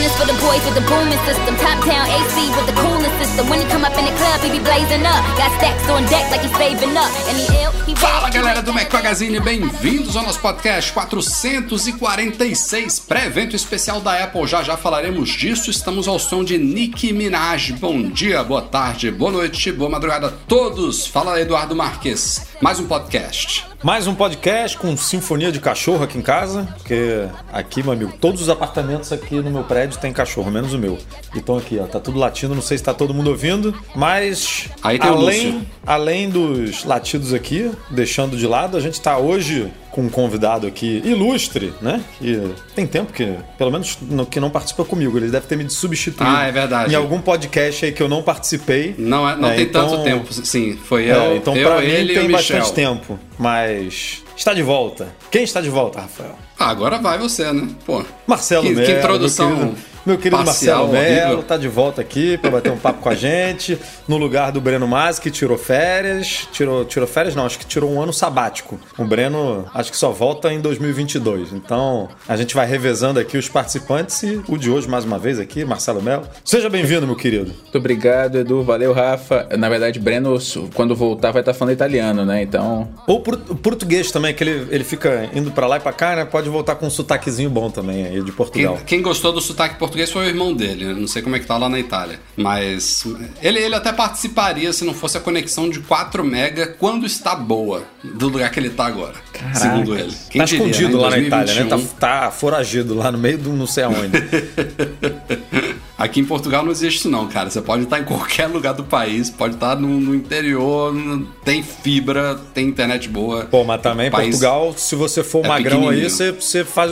One is for the boys with the booming system. Top down AC with the coolest system. When he come up in the club, he be blazing up. Got stacks on deck like he's saving up. And he ill, he Fala galera do Mac Magazine, bem-vindos ao nosso podcast 446, pré-evento especial da Apple. Já já falaremos disso. Estamos ao som de Nicki Minaj. Bom dia, boa tarde, boa noite, boa madrugada a todos. Fala Eduardo Marques, mais um podcast. Mais um podcast com sinfonia de cachorro aqui em casa, porque aqui, meu amigo, todos os apartamentos aqui no meu prédio tem cachorro, menos o meu. Então aqui, ó, tá tudo latindo, não sei se tá todo mundo ouvindo, mas além, além dos latidos aqui, deixando de lado, a gente tá hoje com um convidado aqui ilustre, né? Que tem tempo que, pelo menos, no- que não participa comigo. Ele deve ter me substituído. Ah, é verdade. Em algum podcast aí que eu não participei. Não, é, não É, tem então- tanto tempo, sim. Foi É, eu, então eu pra mim ele tem bastante tempo, mas está de volta. Quem está de volta, Rafael? Ah, agora vai você, né? Pô. Marcelo que, Melo. que introdução. Meu querido, meu querido Marcelo Melo horrível. tá de volta aqui para bater um papo com a gente, no lugar do Breno Mas, que tirou férias. Tirou, tirou férias, não, acho que tirou um ano sabático. O Breno, acho que só volta em 2022. Então, a gente vai revezando aqui os participantes e o de hoje, mais uma vez aqui, Marcelo Melo. Seja bem-vindo, meu querido. Muito obrigado, Edu. Valeu, Rafa. Na verdade, Breno, quando voltar, vai estar falando italiano, né? Então. Ou por- o português também, que ele, ele fica indo para lá e para cá, né? Pode voltar com um sotaquezinho bom também aí de Quem, Portugal. quem gostou do sotaque português foi o irmão dele. Eu Não sei como é que tá lá na Itália. Mas ele, ele até participaria se não fosse a conexão de 4 mega quando está boa do lugar que ele tá agora. Segundo ele. Quem tá diria, escondido né? Lá na Itália, né? Tá, 2021. tá foragido lá no meio do não sei aonde. Aqui em Portugal não existe isso não, cara. Você pode estar em qualquer lugar do país, pode estar no, no interior, no- tem fibra, tem internet boa. Pô, mas também O país- Portugal, se você for é magrão aí, você, você faz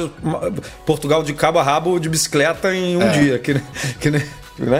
Portugal de cabo a rabo de bicicleta em um dia. Que, que, né?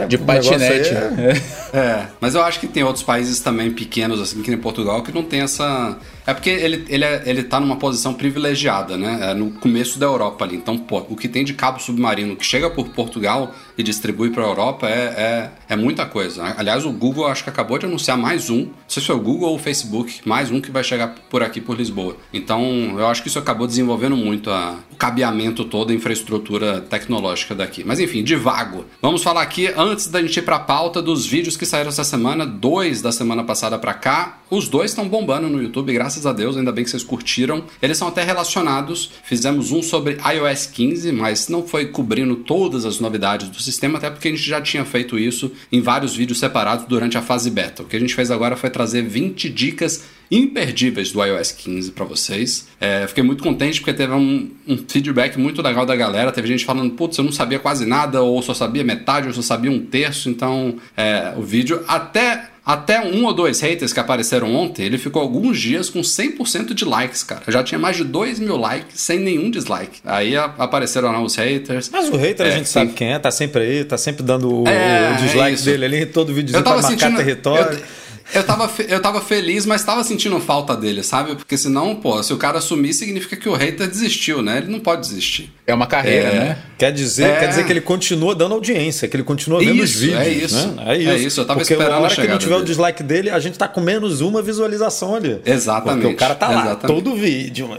De patinete. é- É, mas eu acho que tem outros países também pequenos, assim, que nem Portugal, que não tem essa. É porque ele, ele, é- ele tá numa posição privilegiada, né? É no começo da Europa ali. Então, pô, o que tem de cabo submarino que chega por Portugal e distribui pra Europa é, é, é muita coisa. Aliás, o Google acho que acabou de anunciar mais um. Não sei se foi o Google ou o Facebook, mais um que vai chegar por aqui por Lisboa. Então, eu acho que isso acabou desenvolvendo muito a- o cabeamento todo, a infraestrutura tecnológica daqui. Mas enfim, de vago. Vamos falar aqui, antes da gente ir pra pauta, dos vídeos que saíram essa semana, dois da semana passada pra cá. Os dois estão bombando no YouTube, graças a Deus, ainda bem que vocês curtiram. Eles são até relacionados. Fizemos um sobre iOS 15, mas não foi cobrindo todas as novidades do sistema, até porque a gente já tinha feito isso em vários vídeos separados durante a fase beta. O que a gente fez agora foi trazer 20 dicas imperdíveis do iOS 15 para vocês. É, fiquei muito contente porque teve um, um feedback muito legal da galera. Teve gente falando, putz, eu não sabia quase nada, ou só sabia metade, ou só sabia um terço. Então, é, o vídeo até. Até um ou dois haters que apareceram ontem, ele ficou alguns dias com 100% de likes, cara. Já tinha mais de 2 mil likes sem nenhum dislike. Aí a- apareceram lá os haters. Mas o hater a É, gente sim. sabe quem é, tá sempre aí, tá sempre dando o, É, o é dislike isso. dele ali todo vídeo Eu pra marcar sentindo. território. Eu, eu, tava, eu tava feliz, mas tava sentindo falta dele, sabe? Porque senão, pô, se o cara sumir, significa que o hater desistiu, né? Ele não pode desistir. É uma carreira, É. né? Quer dizer, É. quer dizer que ele continua dando audiência, que ele continua vendo os Isso, vídeos. é isso. Né? É isso. É isso, eu tava Porque esperando a a hora que não tiver o dele. dislike dele, a gente tá com menos uma visualização ali. Exatamente, Porque o cara tá lá, exatamente. todo vídeo.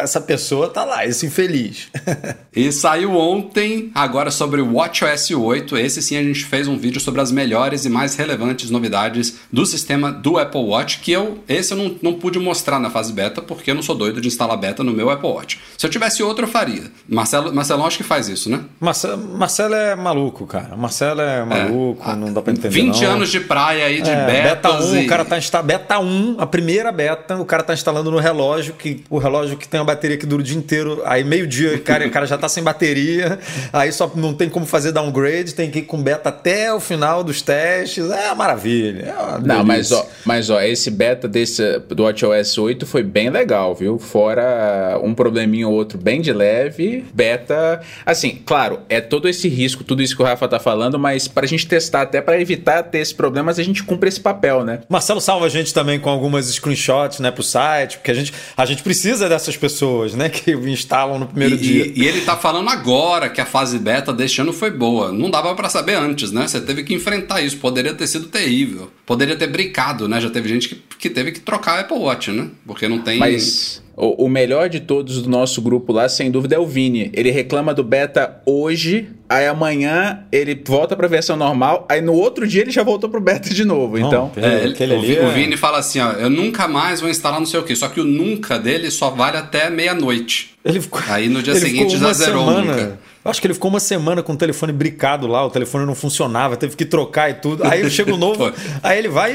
Essa pessoa tá lá, esse infeliz. E saiu ontem, agora sobre o WatchOS 8. Esse sim a gente fez um vídeo sobre as melhores e mais relevantes novidades do sistema do Apple Watch, que eu esse eu não, não pude mostrar na fase beta, porque eu não sou doido de instalar beta no meu Apple Watch. Se eu tivesse outro, eu faria. Marcelo, Marcelão acho que faz isso, né? Marcelo, Marcelo é maluco, cara. Marcelo é maluco, não dá pra entender. 20 não. anos de praia aí, de É, betas beta 1, e... o cara tá instalando beta 1, a primeira beta, o cara tá instalando no relógio, que o relógio que tem uma bateria que dura o dia inteiro, aí meio-dia, cara, o cara já tá sem bateria, aí só não tem como fazer downgrade, tem que ir com beta até o final dos testes. É uma maravilha. É uma Não, mas ó, mas ó, esse beta desse do WatchOS 8 foi bem legal, viu? Fora um probleminha ou outro bem de leve, beta. Assim, claro, é todo esse risco, tudo isso que o Rafa tá falando, mas pra gente testar, até para evitar ter esses problemas, a gente cumpre esse papel, né? Marcelo salva a gente também com algumas screenshots, né, pro site, porque a gente, a gente precisa dessas pessoas, né, que instalam no primeiro e, dia. E, e, ele tá falando agora que a fase beta deste ano foi boa. Não dava para saber antes, né? Você teve que enfrentar isso. Poderia ter sido terrível. Poderia ter brincado, né? Já teve gente que, que teve que trocar a Apple Watch, né? Porque não tem. Mas o, o, melhor de todos do nosso grupo lá, sem dúvida, é o Vini. Ele reclama do beta hoje, aí amanhã ele volta pra versão normal, aí no outro dia ele já voltou pro beta de novo. Não, então, é, ele, o, o, Vini fala assim: ó, eu nunca mais vou instalar não sei o que. Só que o nunca dele só vale até meia-noite. Ele ficou, aí no dia seguinte já zerou semana, nunca. Eu acho que ele ficou uma semana com o telefone bricado lá, o telefone não funcionava, teve que trocar e tudo. Aí chega o novo, aí ele vai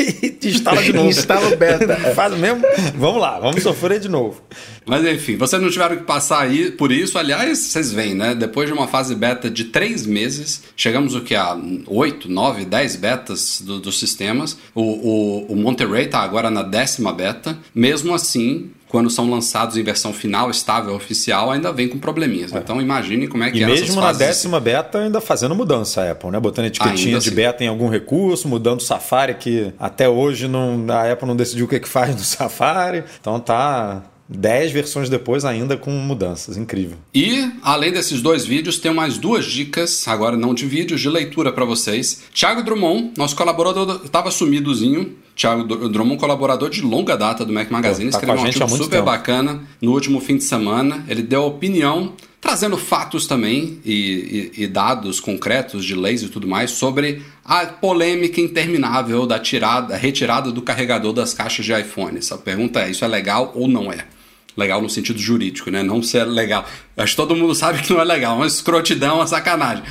e instala de novo. instala o beta. Faz mesmo. Vamos lá, vamos sofrer de novo. Mas enfim, vocês não tiveram que passar aí por isso. Aliás, vocês veem, né? Depois de uma fase beta de três meses, chegamos o que? A 8, 9, 10 betas do, dos sistemas. O, o, o Monterey tá agora na décima beta. Mesmo assim, quando são lançados em versão final, estável, oficial, ainda vem com probleminhas. É. Então imagine como é que e é mesmo na décima assim. beta ainda fazendo mudança a Apple, né? Botando etiquetinha de assim. beta em algum recurso, mudando o Safari, que até hoje não, a Apple não decidiu o que, é que faz no Safari. Então tá, 10 versões depois ainda com mudanças, incrível. E, além desses dois vídeos, tem mais duas dicas, agora não de vídeos, de leitura para vocês. Thiago Drummond, nosso colaborador, estava sumidozinho, Thiago Drummond, colaborador de longa data do Mac Magazine, tá escreveu um artigo super tempo. bacana no último fim de semana. Ele deu opinião, trazendo fatos também e, e, e, dados concretos de leis e tudo mais sobre a polêmica interminável da tirada, retirada do carregador das caixas de iPhone. Essa pergunta é: isso é legal ou não é? Legal no sentido jurídico, né? Não ser legal. Acho que todo mundo sabe que não é legal, uma escrotidão, uma sacanagem.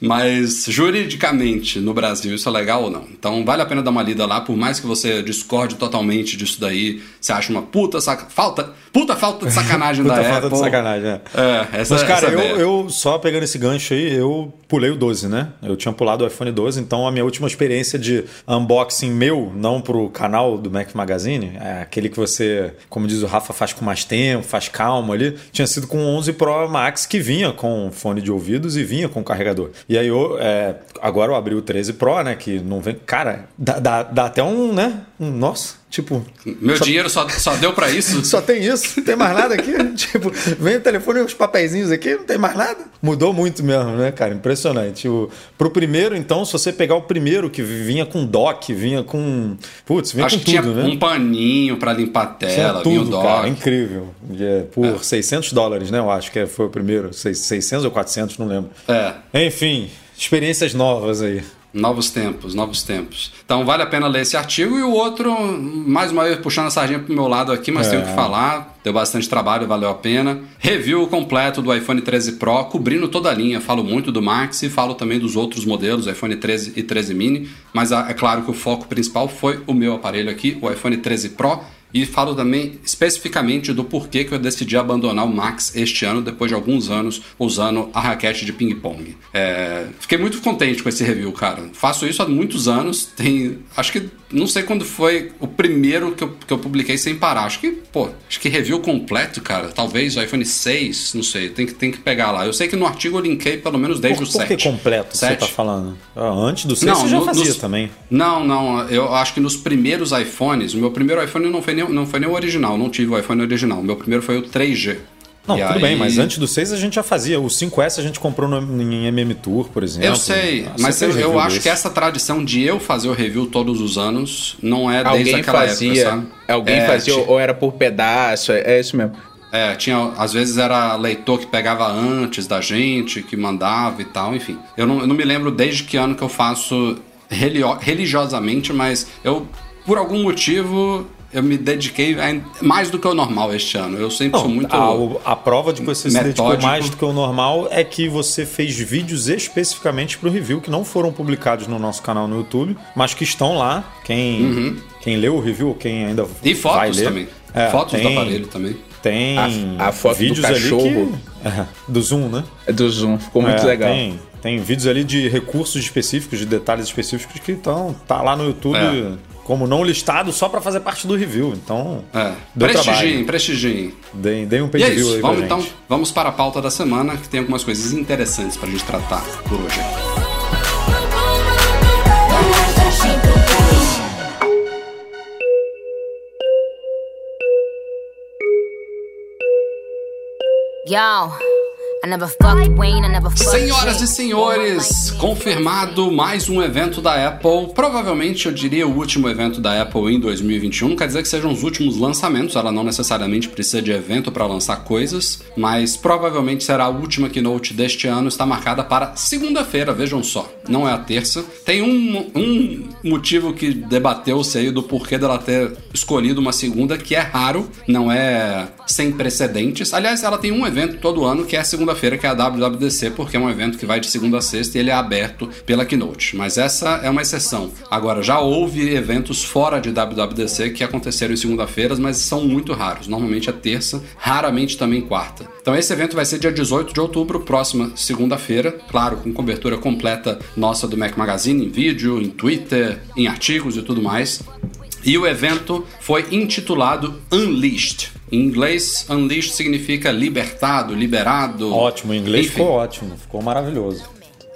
Mas juridicamente no Brasil isso é legal ou não? Então vale a pena dar uma lida lá, por mais que você discorde totalmente disso daí, você acha uma puta saca... falta, puta falta de sacanagem puta da falta Apple. de sacanagem, é. é essa, Mas cara, essa eu, eu, só pegando esse gancho aí, eu pulei o 12, né? Eu tinha pulado o iPhone 12, então a minha última experiência de unboxing meu, não pro canal do Mac Magazine, é aquele que você, como diz o Rafa, faz com mais tempo, faz calma ali, tinha sido com o 11 Pro Max que vinha com fone de ouvidos e vinha com carregador. E aí eu, é, agora o 13 Pro, né? Que não vem. Cara, dá, dá, dá até um, né? Um, nossa, tipo. Meu só, dinheiro só, só deu para isso? só tem isso, não tem mais nada aqui. tipo, vem o telefone e os papeizinhos aqui, não tem mais nada. Mudou muito mesmo, né, cara? Impressionante. Tipo, pro primeiro, então, se você pegar o primeiro que vinha com dock, vinha com. Putz, vinha Acho com que tudo, tinha né? um paninho para limpar a tela, tinha tudo, Cara, incrível. É, por é. 600 dólares, né? Eu acho que foi o primeiro. 600 ou 400, não lembro. É. Enfim, experiências novas aí. Novos tempos, novos tempos. Então vale a pena ler esse artigo e o outro, mais uma vez puxando a sardinha pro meu lado aqui, mas é. tenho que falar. Deu bastante trabalho, valeu a pena. Review completo do iPhone 13 Pro, cobrindo toda a linha. Falo muito do Max e falo também dos outros modelos, iPhone 13 e 13 mini. Mas é claro que o foco principal foi o meu aparelho aqui, o iPhone 13 Pro e falo também especificamente do porquê que eu decidi abandonar o Max este ano, depois de alguns anos usando a raquete de ping-pong. É, fiquei muito contente com esse review, cara. Faço isso há muitos anos, tem. Acho que. Não sei quando foi o primeiro que eu, que eu publiquei sem parar. Acho que, pô, acho que review completo, cara. Talvez o iPhone 6, não sei, tem que, tem que pegar lá. Eu sei que no artigo eu linkei pelo menos desde por, o 7. Por que completo 7? você tá falando? Ah, antes do 6 não, você já no, fazia nos, também. Não, não. Eu acho que nos primeiros iPhones, o meu primeiro iPhone não foi nem, não foi nem o original, não tive o iPhone original. O meu primeiro foi o 3G. Não, e tudo aí... bem, mas antes do 6 a gente já fazia. O 5S a gente comprou no, em MM Tour, por exemplo. Eu sei, ah, mas eu, eu acho que essa tradição de eu fazer o review todos os anos não é desde alguém aquela fazia, época, sabe? Alguém é, fazia, ou era por pedaço, é, é isso mesmo. É, tinha, às vezes era leitor que pegava antes da gente, que mandava e tal, enfim. Eu não, eu não me lembro desde que ano que eu faço religiosamente, mas eu, por algum motivo, eu me dediquei mais do que o normal este ano. Eu sempre Não, sou muito. A, a prova de que você metódico. se dedicou mais do que o normal é que você fez vídeos especificamente para o review que não foram publicados no nosso canal no YouTube, mas que estão lá. Quem, uhum. quem leu o review, quem ainda e fotos vai ler, também. É, fotos tem, do aparelho também. Tem a, a foto vídeos do cachorro que, é, do Zoom, né? É do Zoom, ficou muito é, legal. Tem, tem vídeos ali de recursos específicos, de detalhes específicos que estão tá lá no YouTube. Como não listado só para fazer parte do review. Então, É. Prestigiem, prestigiem. Deem, deem um page é isso. aí Vamos pra então, vamos para a pauta da semana, que tem algumas coisas interessantes pra gente tratar por hoje. Yo, Senhoras e senhores, confirmado mais um evento da Apple. Provavelmente eu diria o último evento da Apple em 2021. Não quer dizer que sejam os últimos lançamentos, ela não necessariamente precisa de evento para lançar coisas, mas provavelmente será a última keynote deste ano. Está marcada para segunda-feira, vejam só, não é a terça. Tem um, um motivo que debateu-se aí do porquê dela ter escolhido uma segunda, que é raro, não é sem precedentes. Aliás, ela tem um evento todo ano que é a segunda-feira, que é a WWDC, porque é um evento que vai de segunda a sexta e ele é aberto pela Keynote. Mas essa é uma exceção. Agora, já houve eventos fora de WWDC que aconteceram em segunda-feiras, mas são muito raros. Normalmente é terça, raramente também quarta. Então esse evento vai ser dia 18 de outubro, próxima segunda-feira, claro, com cobertura completa nossa do Mac Magazine, em vídeo, em Twitter, em artigos e tudo mais. E o evento foi intitulado Unleashed. Em inglês, Unleashed significa libertado, liberado. Ótimo, o inglês Enfim. ficou ótimo, ficou maravilhoso.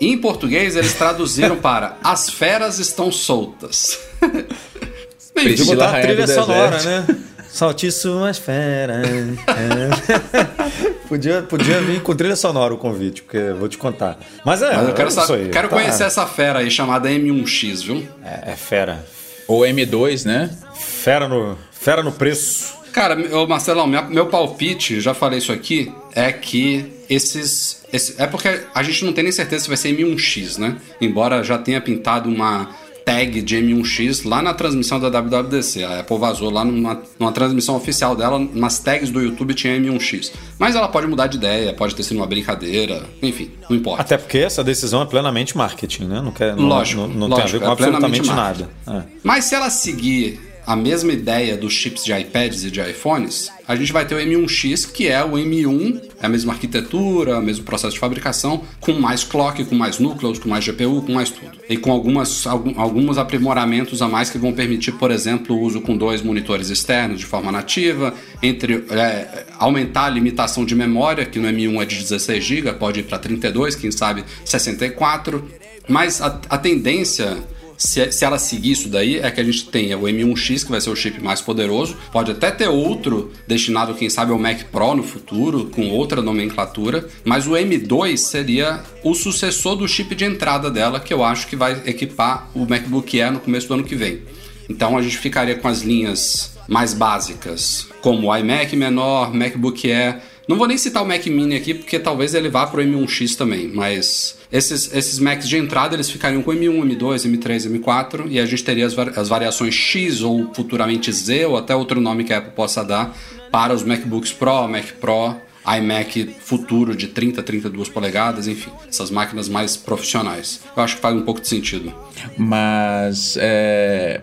Em português, eles traduziram para As feras estão soltas. Bem, Podia Priscila botar a trilha sonora, né? Solte suas feras. Podia, podia vir com trilha sonora o convite, porque eu vou te contar. Mas é, mas eu quero, é sa- isso aí. quero tá. conhecer essa fera aí chamada M1X, viu? É, é fera. Ou M2, né? Fera no, fera no preço. Cara, ô Marcelão, minha- meu palpite, já falei isso aqui, é que esses. esse- é porque a gente não tem nem certeza se vai ser M1X, né? Embora já tenha pintado uma tag de M1X lá na transmissão da WWDC. A Apple vazou lá numa, numa transmissão oficial dela, nas tags do YouTube tinha M1X. Mas ela pode mudar de ideia, pode ter sido uma brincadeira, enfim, não importa. Até porque essa decisão é plenamente marketing, né? Não, quer, não, Lógico, não, não lógico, tem a ver com é absolutamente nada. É. Mas se ela seguir a mesma ideia dos chips de iPads e de iPhones, a gente vai ter o M1X, que é o M1, é a mesma arquitetura, o mesmo processo de fabricação, com mais clock, com mais núcleos, com mais GPU, com mais tudo. E com algumas, algum- alguns aprimoramentos a mais que vão permitir, por exemplo, o uso com dois monitores externos de forma nativa, entre é, aumentar a limitação de memória, que no M1 é de 16 GB, pode ir para 32, quem sabe 64. Mas a, a tendência se, se ela seguir isso daí, é que a gente tenha o M1X, que vai ser o chip mais poderoso. Pode até ter outro destinado, quem sabe, ao Mac Pro no futuro, com outra nomenclatura. Mas o M2 seria o sucessor do chip de entrada dela, que eu acho que vai equipar o MacBook Air no começo do ano que vem. Então a gente ficaria com as linhas mais básicas, como iMac menor, MacBook Air. Não vou nem citar o Mac Mini aqui, porque talvez ele vá para o M1X também, mas esses, esses Macs de entrada eles ficariam com M1, M2, M3, M4 e a gente teria as, as variações X ou futuramente Z ou até outro nome que a Apple possa dar para os MacBooks Pro, Mac Pro, iMac futuro de 30, 32 polegadas, enfim, essas máquinas mais profissionais. Eu acho que faz um pouco de sentido. Mas é,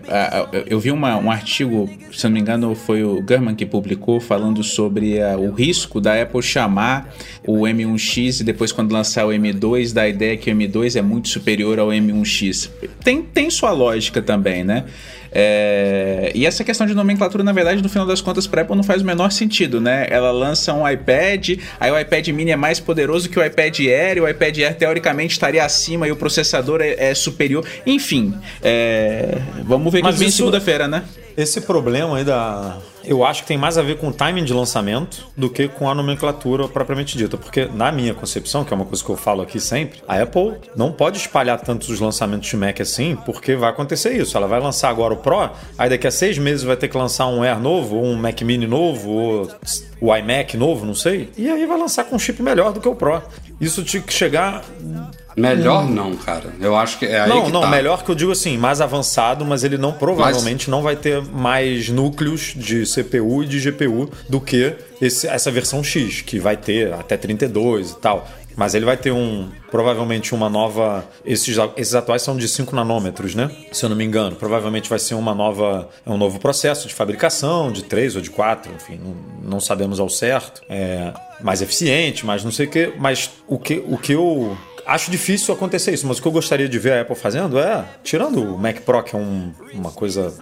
eu vi uma- um artigo, se não me engano, foi o Gurman que publicou, falando sobre a- o risco da Apple chamar o M1X e depois, quando lançar o M2, dar a ideia que o M2 é muito superior ao M1X. Tem, tem sua lógica também, né? É, e essa questão de nomenclatura, na verdade, no final das contas, para Apple não faz o menor sentido, né? Ela lança um iPad, aí o iPad mini é mais poderoso que o iPad Air, e o iPad Air teoricamente estaria acima e o processador é, é superior. Enfim, é, vamos ver que Mas vem isso- segunda-feira, né? Esse problema aí da. Eu acho que tem mais a ver com o timing de lançamento do que com a nomenclatura propriamente dita. Porque, na minha concepção, que é uma coisa que eu falo aqui sempre, a Apple não pode espalhar tantos os lançamentos de Mac assim, porque vai acontecer isso. Ela vai lançar agora o Pro, aí daqui a seis meses vai ter que lançar um Air novo, um Mac Mini novo, ou o iMac novo, não sei. E aí vai lançar com um chip melhor do que o Pro. Isso tinha que chegar Melhor não, cara. Eu acho que é aí não, que não, tá. melhor que eu digo assim, mais avançado, mas ele não provavelmente não vai ter mais núcleos de CPU e de GPU do que esse- essa versão X, que vai ter até 32 e tal. Mas ele vai ter um. Provavelmente uma nova. Esses, esses atuais são de 5 nanômetros, né? Se eu não me engano. Provavelmente vai ser uma nova. É um novo processo de fabricação, de 3 ou de 4, enfim, não, não sabemos ao certo. É mais eficiente, mais não sei o quê. Mas o que, o que eu acho difícil acontecer isso, mas o que eu gostaria de ver a Apple fazendo é, tirando o Mac Pro, que é um, uma coisa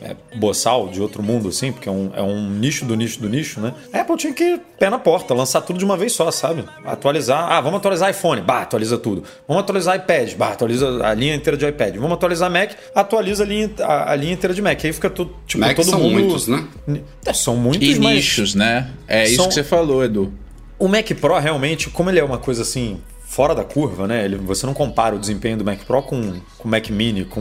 é, boçal de outro mundo, assim, porque é um, é um nicho do nicho do nicho, né? A Apple tinha que pé na porta, lançar tudo de uma vez só, sabe? Atualizar. Ah, vamos atualizar iPhone, bah, atualiza tudo. Vamos atualizar iPad, bah, atualiza a linha inteira de iPad. Vamos atualizar Mac, atualiza a linha, a, a linha inteira de Mac. Aí fica tudo, tipo, Mac todo são mundo. muitos, né? É, são muitos, E mas nichos, né? É isso São- que você falou, Edu. o Mac Pro realmente, como ele é uma coisa assim fora da curva, né? Ele, você não compara o desempenho do Mac Pro com o Mac Mini, com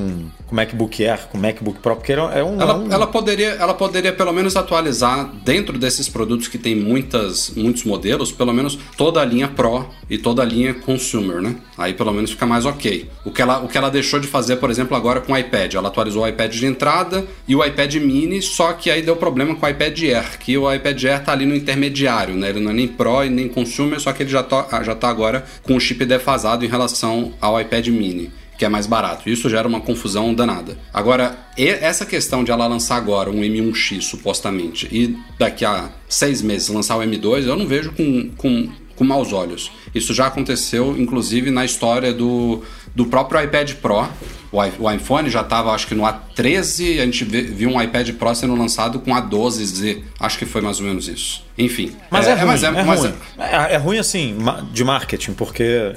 o MacBook Air, com o MacBook Pro, porque é um, é Ela, um- ela, poderia, ela poderia pelo menos atualizar dentro desses produtos que tem muitas, muitos modelos, pelo menos toda a linha Pro e toda a linha Consumer, né? Aí pelo menos fica mais ok. O que ela, o que ela deixou de fazer, por exemplo, agora com o iPad. Ela atualizou o iPad de entrada e o iPad mini, só que aí deu problema com o iPad Air, que o iPad Air tá ali no intermediário, né? Ele não é nem Pro e nem Consumer, só que ele já tá, já tá agora com o chip defasado em relação ao iPad mini que é mais barato. Isso gera uma confusão danada. Agora, essa questão de ela lançar agora um M1X, supostamente, e daqui a seis meses lançar o M2, eu não vejo com, com, com maus olhos. Isso já aconteceu, inclusive, na história do, do próprio iPad Pro. O, i- o iPhone já estava, acho que no A13, a gente viu um iPad Pro sendo lançado com A12Z. Acho que foi mais ou menos isso. Enfim. Mas é, ruim, mas é, mas ruim. É, é ruim assim de marketing, porque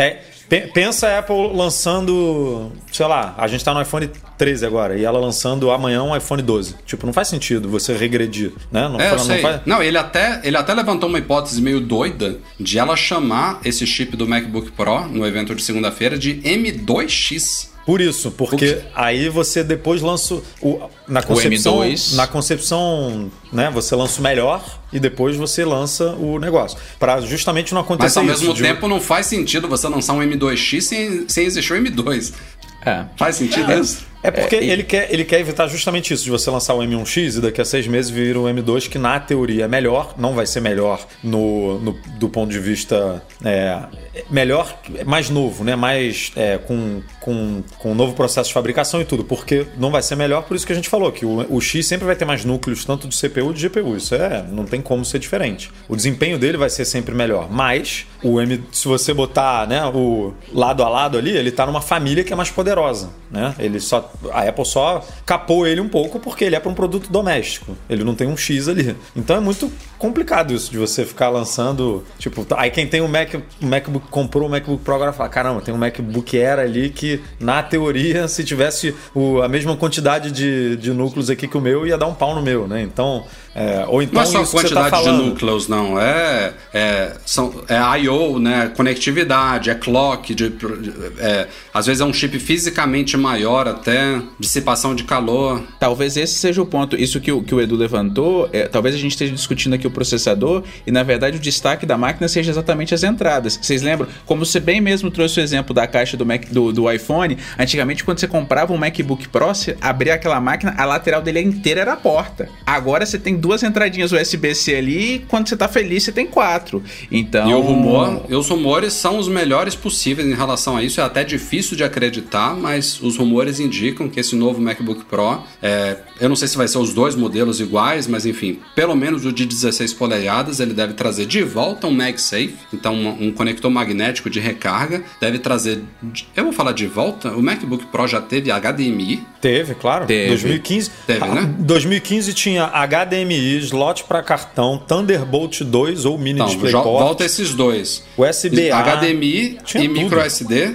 é pe- pensa a Apple lançando, sei lá, a gente tá no iPhone 13 agora e ela lançando amanhã um iPhone 12. Tipo, não faz sentido você regredir, né? Não, É, eu fa- não faz- Não, ele até, ele até levantou uma hipótese meio doida de ela chamar esse chip do MacBook Pro no evento de segunda-feira de M2X. Por isso, porque O aí você depois lança o na concepção, M2. na concepção, né, você lança o melhor e depois você lança o negócio, Pra justamente não Mas acontecer ao isso. mesmo de- tempo não faz sentido você lançar um M2X sem, sem existir o M2. É. Faz sentido isso? É porque É, e- ele, quer, ele quer evitar justamente isso, de você lançar o M1X e daqui a seis meses vir o M2, que na teoria é melhor, não vai ser melhor no, no- do ponto de vista é, melhor, mais novo, né? Mais é, com, com, com um novo processo de fabricação e tudo, porque não vai ser melhor, por isso que a gente falou, que o, o X sempre vai ter mais núcleos, tanto de CPU e de GPU. Isso é, não tem como ser diferente. O desempenho dele vai ser sempre melhor. Mas o M, se você botar né, o lado a lado ali, ele tá numa família que é mais poderosa. Né? Ele só. A Apple só capou ele um pouco porque ele é para um produto doméstico. Ele não tem um X ali. Então é muito complicado isso de você ficar lançando. Tipo, tá- aí quem tem um Mac, um MacBook comprou o MacBook Pro agora fala: caramba, tem um MacBook Air ali que, na teoria, se tivesse o- a mesma quantidade de, de núcleos aqui que o meu, ia dar um pau no meu, né? Então. é, ou então Não é só tá quantidade de falando. núcleos, não. É, é, são, é I.O., né? Conectividade, é clock. De, é, às vezes é um chip fisicamente maior até, dissipação de calor. Talvez esse seja o ponto. Isso que o, que o Edu levantou, é, talvez a gente esteja discutindo aqui processador e, na verdade, o destaque da máquina seja exatamente as entradas. Vocês lembram? Como você bem mesmo trouxe o exemplo da caixa do, Mac, do, do iPhone, antigamente, quando você comprava um MacBook Pro, você abria aquela máquina, a lateral dele inteira era a porta. Agora você tem duas entradinhas USB-C ali e quando você tá feliz, você tem quatro. Então. E o rumor, os rumores são os melhores possíveis em relação a isso. É até difícil de acreditar, mas os rumores indicam que esse novo MacBook Pro, é, eu não sei se vai ser os dois modelos iguais, mas enfim, pelo menos o de 16 polegadas, ele deve trazer de volta um MagSafe, então um, um conector magnético de recarga, deve trazer, eu vou falar de volta, o MacBook Pro já teve HDMI, Teve, claro. Teve. 2015. Teve, Ah, né? 2015 tinha HDMI, slot para cartão, Thunderbolt 2 ou mini Então, volta esses dois. USB-A. HDMI Tinha e tudo. micro SD,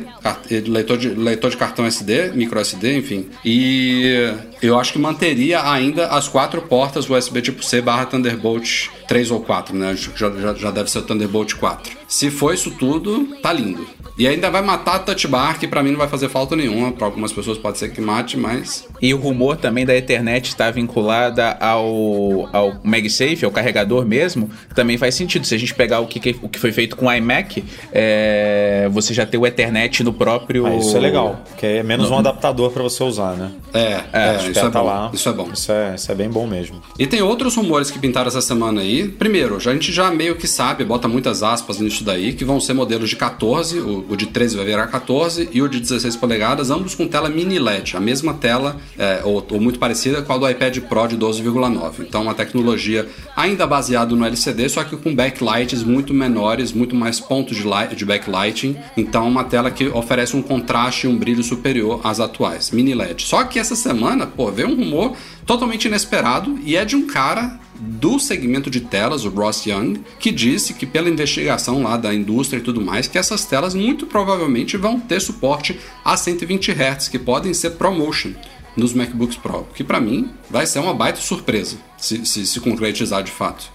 leitor de, leitor de cartão SD, micro SD, enfim. E eu acho que manteria ainda as quatro portas USB tipo C barra Thunderbolt 3 ou 4, né? Já, já, já deve ser o Thunderbolt 4. Se for isso tudo, tá lindo. E ainda vai matar a Touch Bar, que pra mim não vai fazer falta nenhuma. Pra algumas pessoas pode ser que mate, mas E o rumor também da Ethernet estar vinculada ao, ao MagSafe, ao carregador mesmo, também faz sentido. Se a gente pegar o que, o que foi feito com o iMac, é, você já tem o Ethernet no próprio. Ah, isso é legal, porque é menos um adaptador para você usar, né? é, é, isso é bom. lá. Isso é bom. Isso é, isso é bem bom mesmo. E tem outros rumores que pintaram essa semana aí, aí, primeiro, a gente já meio que sabe, bota muitas aspas nisso daí, que vão ser modelos de 14, o, o de 13 vai virar 14 e o de 16 polegadas, ambos com tela mini LED, a mesma tela, é, ou, ou, muito parecida com a do iPad Pro de 12,9. Então, uma tecnologia ainda baseada no LCD, só que com backlights muito menores, muito mais pontos de, light, de backlighting. Então, uma tela que oferece um contraste e um brilho superior às atuais, mini LED. Só que essa semana, pô, veio um rumor totalmente inesperado e é de um cara do segmento de telas, o Ross Young, que disse que pela investigação lá da indústria e tudo mais, que essas telas muito provavelmente vão ter suporte a 120 Hz, que podem ser ProMotion nos MacBooks Pro, que para mim vai ser uma baita surpresa se, se, se concretizar de fato.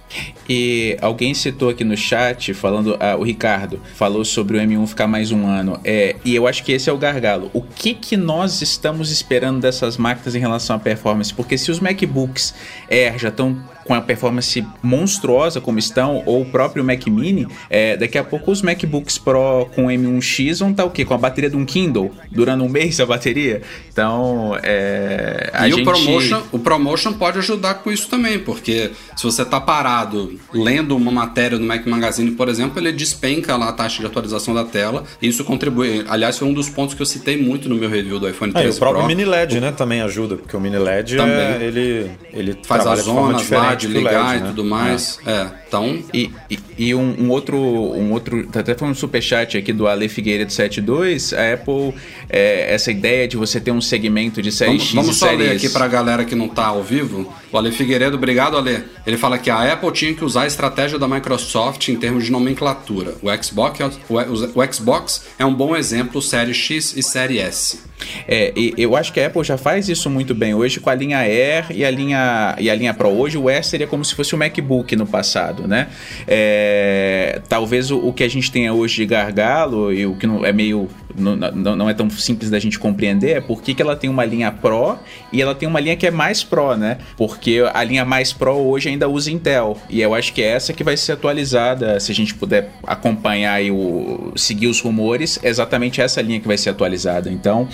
E alguém citou aqui no chat, falando, ah, o Ricardo falou sobre o M1 ficar mais um ano. É, e eu acho que esse é o gargalo. O que, que nós estamos esperando dessas máquinas em relação à performance? Porque se os MacBooks Air já estão com a performance monstruosa como estão, ou o próprio Mac Mini, é, daqui a pouco os MacBooks Pro com M1X vão estar tá o quê? Com a bateria de um Kindle, durando um mês a bateria. Então, é, a e gente... o, promotion, o Promotion pode ajudar com isso também, porque se você está parado lendo uma matéria no Mac Magazine, por exemplo, ele despenca lá a taxa de atualização da tela, e isso contribui. Aliás, foi um dos pontos que eu citei muito no meu review do iPhone 13 é, o próprio Pro. Mini LED, né, também ajuda, porque o Mini LED também. É, ele, ele faz as zonas lá de ligar LED, e né? tudo mais. É. é. Então. E, e, e um, um, outro. Um outro. Tá até foi um superchat aqui do Ale Figueira de 72. A Apple, é, essa ideia de você ter um segmento de série vamos, X vamos só ler aqui pra galera que não tá ao vivo. O Ale Figueiredo, obrigado, Ale. Ele fala que a Apple tinha que usar a estratégia da Microsoft em termos de nomenclatura. O Xbox, é o, Xbox é um bom exemplo, série X e série S. É, eu acho que a Apple já faz isso muito bem hoje com a linha Air e a linha, e a linha Pro. Hoje o Air seria como se fosse o MacBook no passado, né? É, talvez o, o, que a gente tenha hoje de gargalo e o que não, é meio não, não, é tão simples da gente compreender é por que ela tem uma linha Pro e ela tem uma linha que é mais Pro, né? Porque a linha mais Pro hoje ainda usa Intel e eu acho que é essa que vai ser atualizada se a gente puder acompanhar e o, seguir os rumores, é exatamente essa linha que vai ser atualizada. Então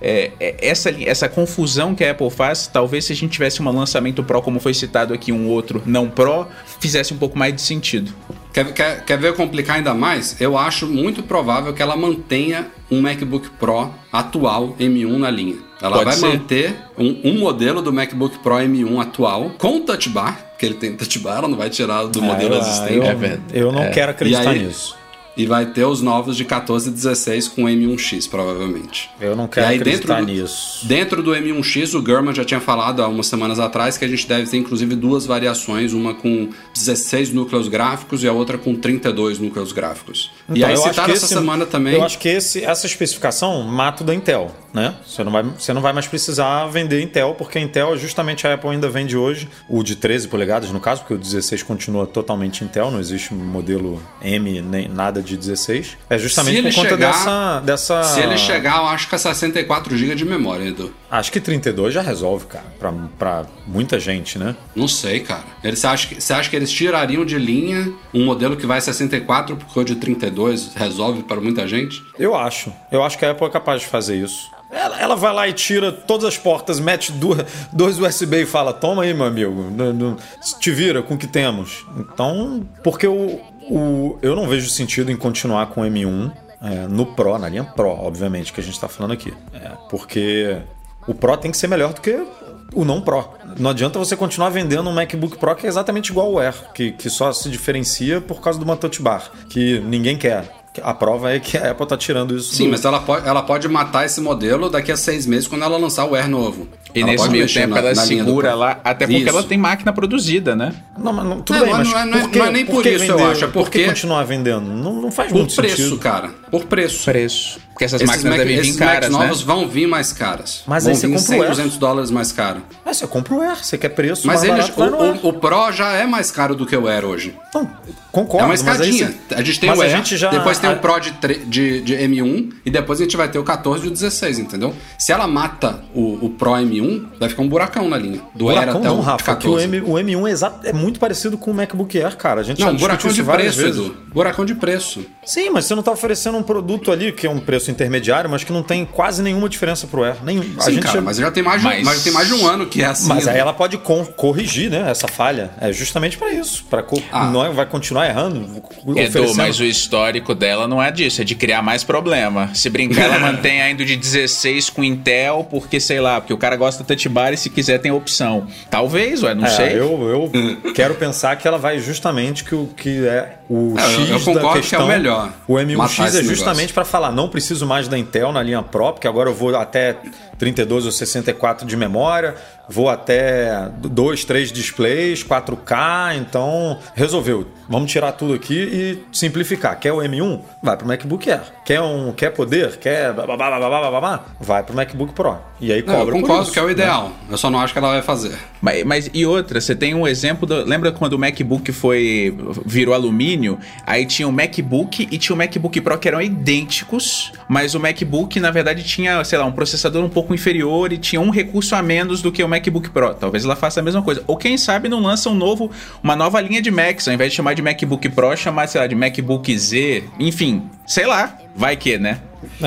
é, é, essa, essa confusão que a Apple faz, talvez se a gente tivesse um lançamento Pro, como foi citado aqui, um outro não Pro, fizesse um pouco mais de sentido. Quer, quer, quer ver complicar ainda mais? Eu acho muito provável que ela mantenha um MacBook Pro atual M1 na linha. Ela Pode vai ser. manter um, um, modelo do MacBook Pro M1 atual com Touch Bar, porque ele tem Touch Bar, ela não vai tirar do ah, modelo eu, existente. Eu, é, eu não é. quero acreditar aí, nisso. E vai ter os novos de 14 e 16 com M1X, provavelmente. Eu não quero aí, acreditar dentro do, nisso. Dentro do M1X, o German já tinha falado há umas semanas atrás que a gente deve ter inclusive duas variações, uma com 16 núcleos gráficos e a outra com 32 núcleos gráficos. Então, e aí citaram essa esse, semana também... Eu acho que esse, essa especificação mata o da Intel, né? Você não, vai, você não vai mais precisar vender Intel, porque a Intel, justamente a Apple ainda vende hoje, o de 13 polegadas no caso, porque o 16 continua totalmente Intel, não existe modelo M nem nada de 16. É justamente por conta chegar, dessa, dessa. Se ele chegar, eu acho que é 64 GB de memória, Edu. Acho que 32 já resolve, cara. Pra, pra muita gente, né? Não sei, cara. Você acha, que, você acha que eles tirariam de linha um modelo que vai 64 porque o de 32 resolve para muita gente? Eu acho. Eu acho que a Apple é capaz de fazer isso. Ela, ela, vai lá e tira todas as portas, mete duas, dois USB e fala: Toma aí, meu amigo, te vira com o que temos. Então, porque o, o, eu não vejo sentido em continuar com o M1 é, no Pro, na linha Pro, obviamente, que a gente está falando aqui. É, porque o Pro tem que ser melhor do que o não Pro. Não adianta você continuar vendendo um MacBook Pro que é exatamente igual ao Air, que, que só se diferencia por causa de uma touch bar, que ninguém quer. A prova é que a Apple está tirando isso. Sim, do... mas ela pode, ela pode matar esse modelo daqui a seis meses quando ela lançar o Air novo. E ela nesse meio tempo na, ela na segura lá, até porque isso. ela tem máquina produzida, né? Não, mas não, tudo bem, mas não, é, não, é, não é nem por, por isso, vender, eu acho. É porque... Por que continuar vendendo? Não, não faz por muito preço, sentido. Por preço, cara. Por preço. Preço. Porque essas esses máquinas Mac, devem vir caras, né? novos vão vir mais caras. Mas vão aí você compra 100, o Air. 200 dólares mais caro. Mas você compra o Air, você quer preço mas mais ele, barato, o, o, o, Pro já é mais caro do que o Air hoje. Não, concordo. É uma escadinha. Você... A gente tem mas o Air, já... depois tem a... o Pro de, de, de, M1 e depois a gente vai ter o 14 e o 16, entendeu? Se ela mata o, o Pro M1, M1, vai ficar um buracão na linha. Do Air Buracão até não, o Rafa, que o, 14. M, o M1 é, exa- é muito parecido com o MacBook Air, cara. A gente já Não, discutiu buracão de preço, vezes. Edu. Buracão de preço. Sim, mas você não tá oferecendo um produto ali que é um preço intermediário, mas que não tem quase nenhuma diferença pro Air. Nenhum. a Sim, gente cara, já- mas já tem mais de, um- Mas- mas já tem mais de um ano que é assim. Mas aí né? ela pode corrigir, né, essa falha. É justamente pra isso. Para Ah. não é- vai continuar errando, Edu, mas o histórico dela não é disso, é de criar mais problema. Se brincar, ela mantém ainda o de 16 com Intel, porque sei lá, porque o cara gosta do touch bar e se quiser tem opção. Talvez, ué, não É, sei. eu, eu quero pensar que ela vai justamente que o que é o É, eu- X eu concordo da que é questão. o melhor. O Matar M1X esse é justamente para falar, não preciso mais da Intel na linha Pro, porque agora eu vou até 32 ou 64 de memória, vou até 2, 3 displays, 4K, então resolveu. Vamos tirar tudo aqui e simplificar. Quer o M1? Vai pro MacBook Air. Quer um quer poder? Quer blá, blá, blá? Vai pro MacBook Pro. E aí Não, eu cobra por concordo isso, que é o né? ideal. Eu só não acho que ela vai fazer. Mas, mas e outra, você tem um exemplo do, lembra quando o MacBook foi virou alumínio? Aí tinha o MacBook e tinha o MacBook Pro que eram idênticos, mas o MacBook na verdade tinha, sei lá, um processador um pouco inferior e tinha um recurso a menos do que o MacBook Pro. Talvez ela faça a mesma coisa. Ou quem sabe não lança um novo, uma nova linha de Macs, ao invés de chamar de MacBook Pro, chamar, sei lá, de MacBook Z, enfim, sei lá, vai que, né?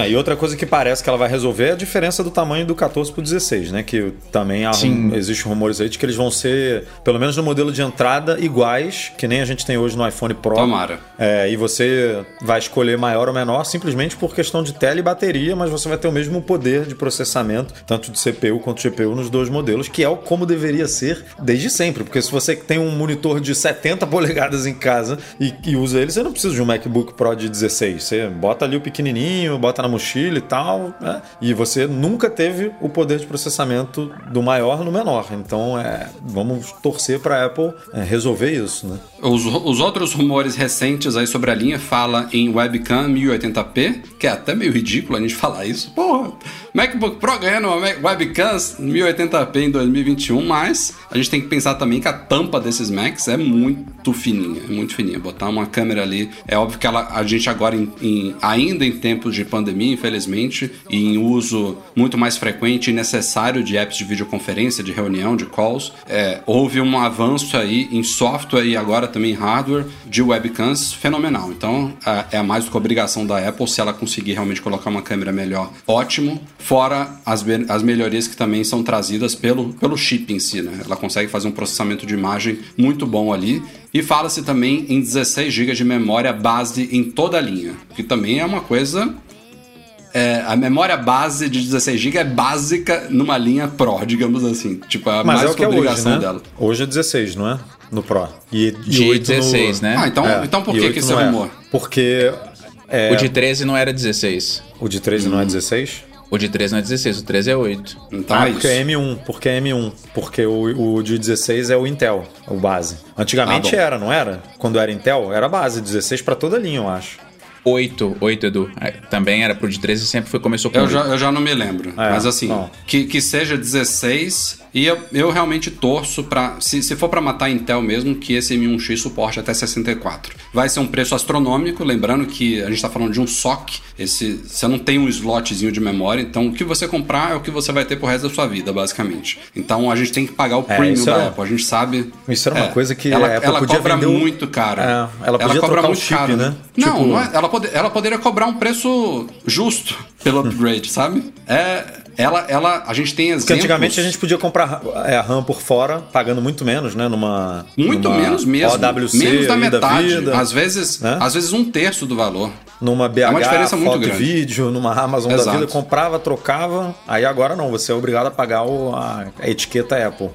E outra coisa que parece que ela vai resolver é a diferença do tamanho do 14 pro 16, né? Que também há Sim. um, existe rumores aí de que eles vão ser, pelo menos no modelo de entrada, iguais, que nem a gente tem hoje no iPhone Pro. Tomara. É, e você vai escolher maior ou menor simplesmente por questão de tela e bateria, mas você vai ter o mesmo poder de processamento, tanto de CPU quanto de GPU, nos dois modelos, que é o como deveria ser desde sempre. Porque se você tem um monitor de 70 polegadas em casa e, e usa ele, você não precisa de um MacBook Pro de 16. Você bota ali o pequenininho, bota na mochila e tal, né? E você nunca teve o poder de processamento do maior no menor. Então, é, vamos torcer para a Apple é, resolver isso, né? Os, os outros rumores recentes aí sobre a linha fala em webcam 1080p, que é até meio ridículo a gente falar isso. Porra, MacBook Pro ganhando webcam 1080p em 2021, mas a gente tem que pensar também que a tampa desses Macs é muito fininha, é muito fininha. Botar uma câmera ali, é óbvio que ela, a gente agora, em- em- ainda em tempos de pandemia, infelizmente, e em uso muito mais frequente e necessário de apps de videoconferência, de reunião, de calls, é, houve um avanço aí em software e agora também em hardware de webcams fenomenal. Então a- é mais do que obrigação da Apple se ela conseguir realmente colocar uma câmera melhor, ótimo. Fora as, as melhorias que também são trazidas pelo, pelo chip em si, né? Ela consegue fazer um processamento de imagem muito bom ali. E fala-se também em 16 GB de memória base em toda a linha, que também é uma coisa é, a memória base de 16 GB é básica numa linha Pro, digamos assim. Tipo, é Mas mais é o que é hoje, obrigação né? dela. Hoje é 16, não é? No Pro. E, e De 8 no- 16, né? Ah, então, É, então por que, que esse não é. rumor? Porque é, O de 13 não era 16. o de 13 não é 16? O de 13 não é 16, o 13 é 8. Então ah, é porque isso. é M1, porque é M1. Porque o, o de 16 é o Intel, o base. Antigamente Ah, era, não era? Quando era Intel, era base, 16 pra toda linha, eu acho. 8, 8, Edu. É, Também era pro de 13 sempre foi, começou com Eu 8. já, eu já não me lembro. É, Mas assim, que, que seja 16. E eu, eu realmente torço pra. Se, se for pra matar Intel mesmo, que esse M1X suporte até 64. Vai ser um preço astronômico, lembrando que a gente tá falando de um SOC. Esse, você não tem um slotzinho de memória, então o que você comprar é o que você vai ter pro resto da sua vida, basicamente. Então a gente tem que pagar o É, premium isso da era- Apple. A gente sabe. Isso era uma É, coisa que ela, a Apple ela podia cobra muito caro. É, ela podia cobra muito chip, caro. né? Não, Tipo- não é, ela, pode, ela poderia cobrar um preço justo pelo upgrade, sabe? É, ela, ela, a gente tem exemplos. Porque antigamente a gente podia comprar é, a RAM por fora, pagando muito menos, né? Numa. Muito numa menos mesmo. OWC menos da metade. vida, às vezes, né? às vezes um terço do valor. numa BH, É uma diferença muito foto grande. vídeo, numa Amazon da Exato. vida, comprava, trocava. Aí agora não, você é obrigado a pagar o- a, a etiqueta Apple.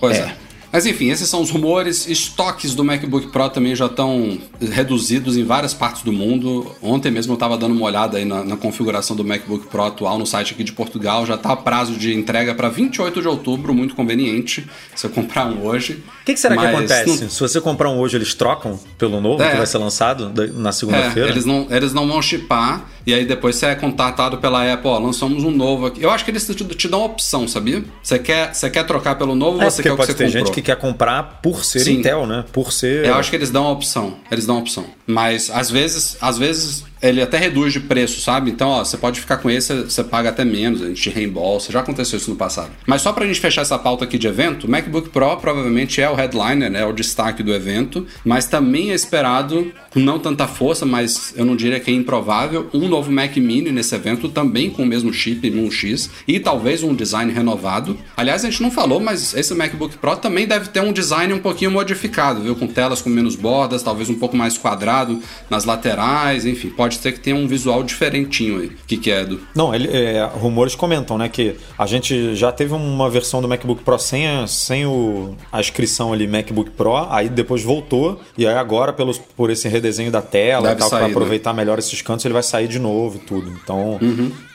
Pois É. é. Mas enfim, esses são os rumores. Estoques do MacBook Pro também já estão reduzidos em várias partes do mundo. Ontem mesmo eu estava dando uma olhada aí na, na configuração do MacBook Pro atual no site aqui de Portugal. Já está prazo de entrega para 28 de outubro, muito conveniente se eu comprar um hoje. O que, que será que Mas acontece? não- Se você comprar um hoje, eles trocam pelo novo É. que vai ser lançado na É, segunda-feira? eles não, eles não vão chipar e aí depois você é contatado pela Apple, ó, lançamos um novo aqui. Eu acho que eles te, te dão opção, sabia? Você quer, você quer trocar pelo novo É, ou você porque quer o que você comprou? Que quer comprar por ser Sim. Intel, né? Por ser. Eu acho que eles dão a opção. Eles dão a opção. Mas às vezes, às vezes ele até reduz de preço, sabe? Então, ó, você pode ficar com esse, você paga até menos, a gente reembolsa. Já aconteceu isso no passado. Mas só pra gente fechar essa pauta aqui de evento, o MacBook Pro provavelmente é o headliner, né? É o destaque do evento, mas também é esperado, com não tanta força, mas eu não diria que é improvável, um novo Mac Mini nesse evento, também com o mesmo chip M1X e talvez um design renovado. Aliás, a gente não falou, mas esse MacBook Pro também deve ter um design um pouquinho modificado, viu? Com telas com menos bordas, talvez um pouco mais quadrado nas laterais, enfim, pode ser que tenha um visual diferentinho aí. O que, que é, Edu? Não, ele, é, rumores comentam, né, que a gente já teve uma versão do MacBook Pro sem, a, sem o, a inscrição ali MacBook Pro, aí depois voltou, e aí agora, pelos, por esse redesenho da tela Deve e tal, pra né? aproveitar melhor esses cantos, ele vai sair de novo e tudo. Então,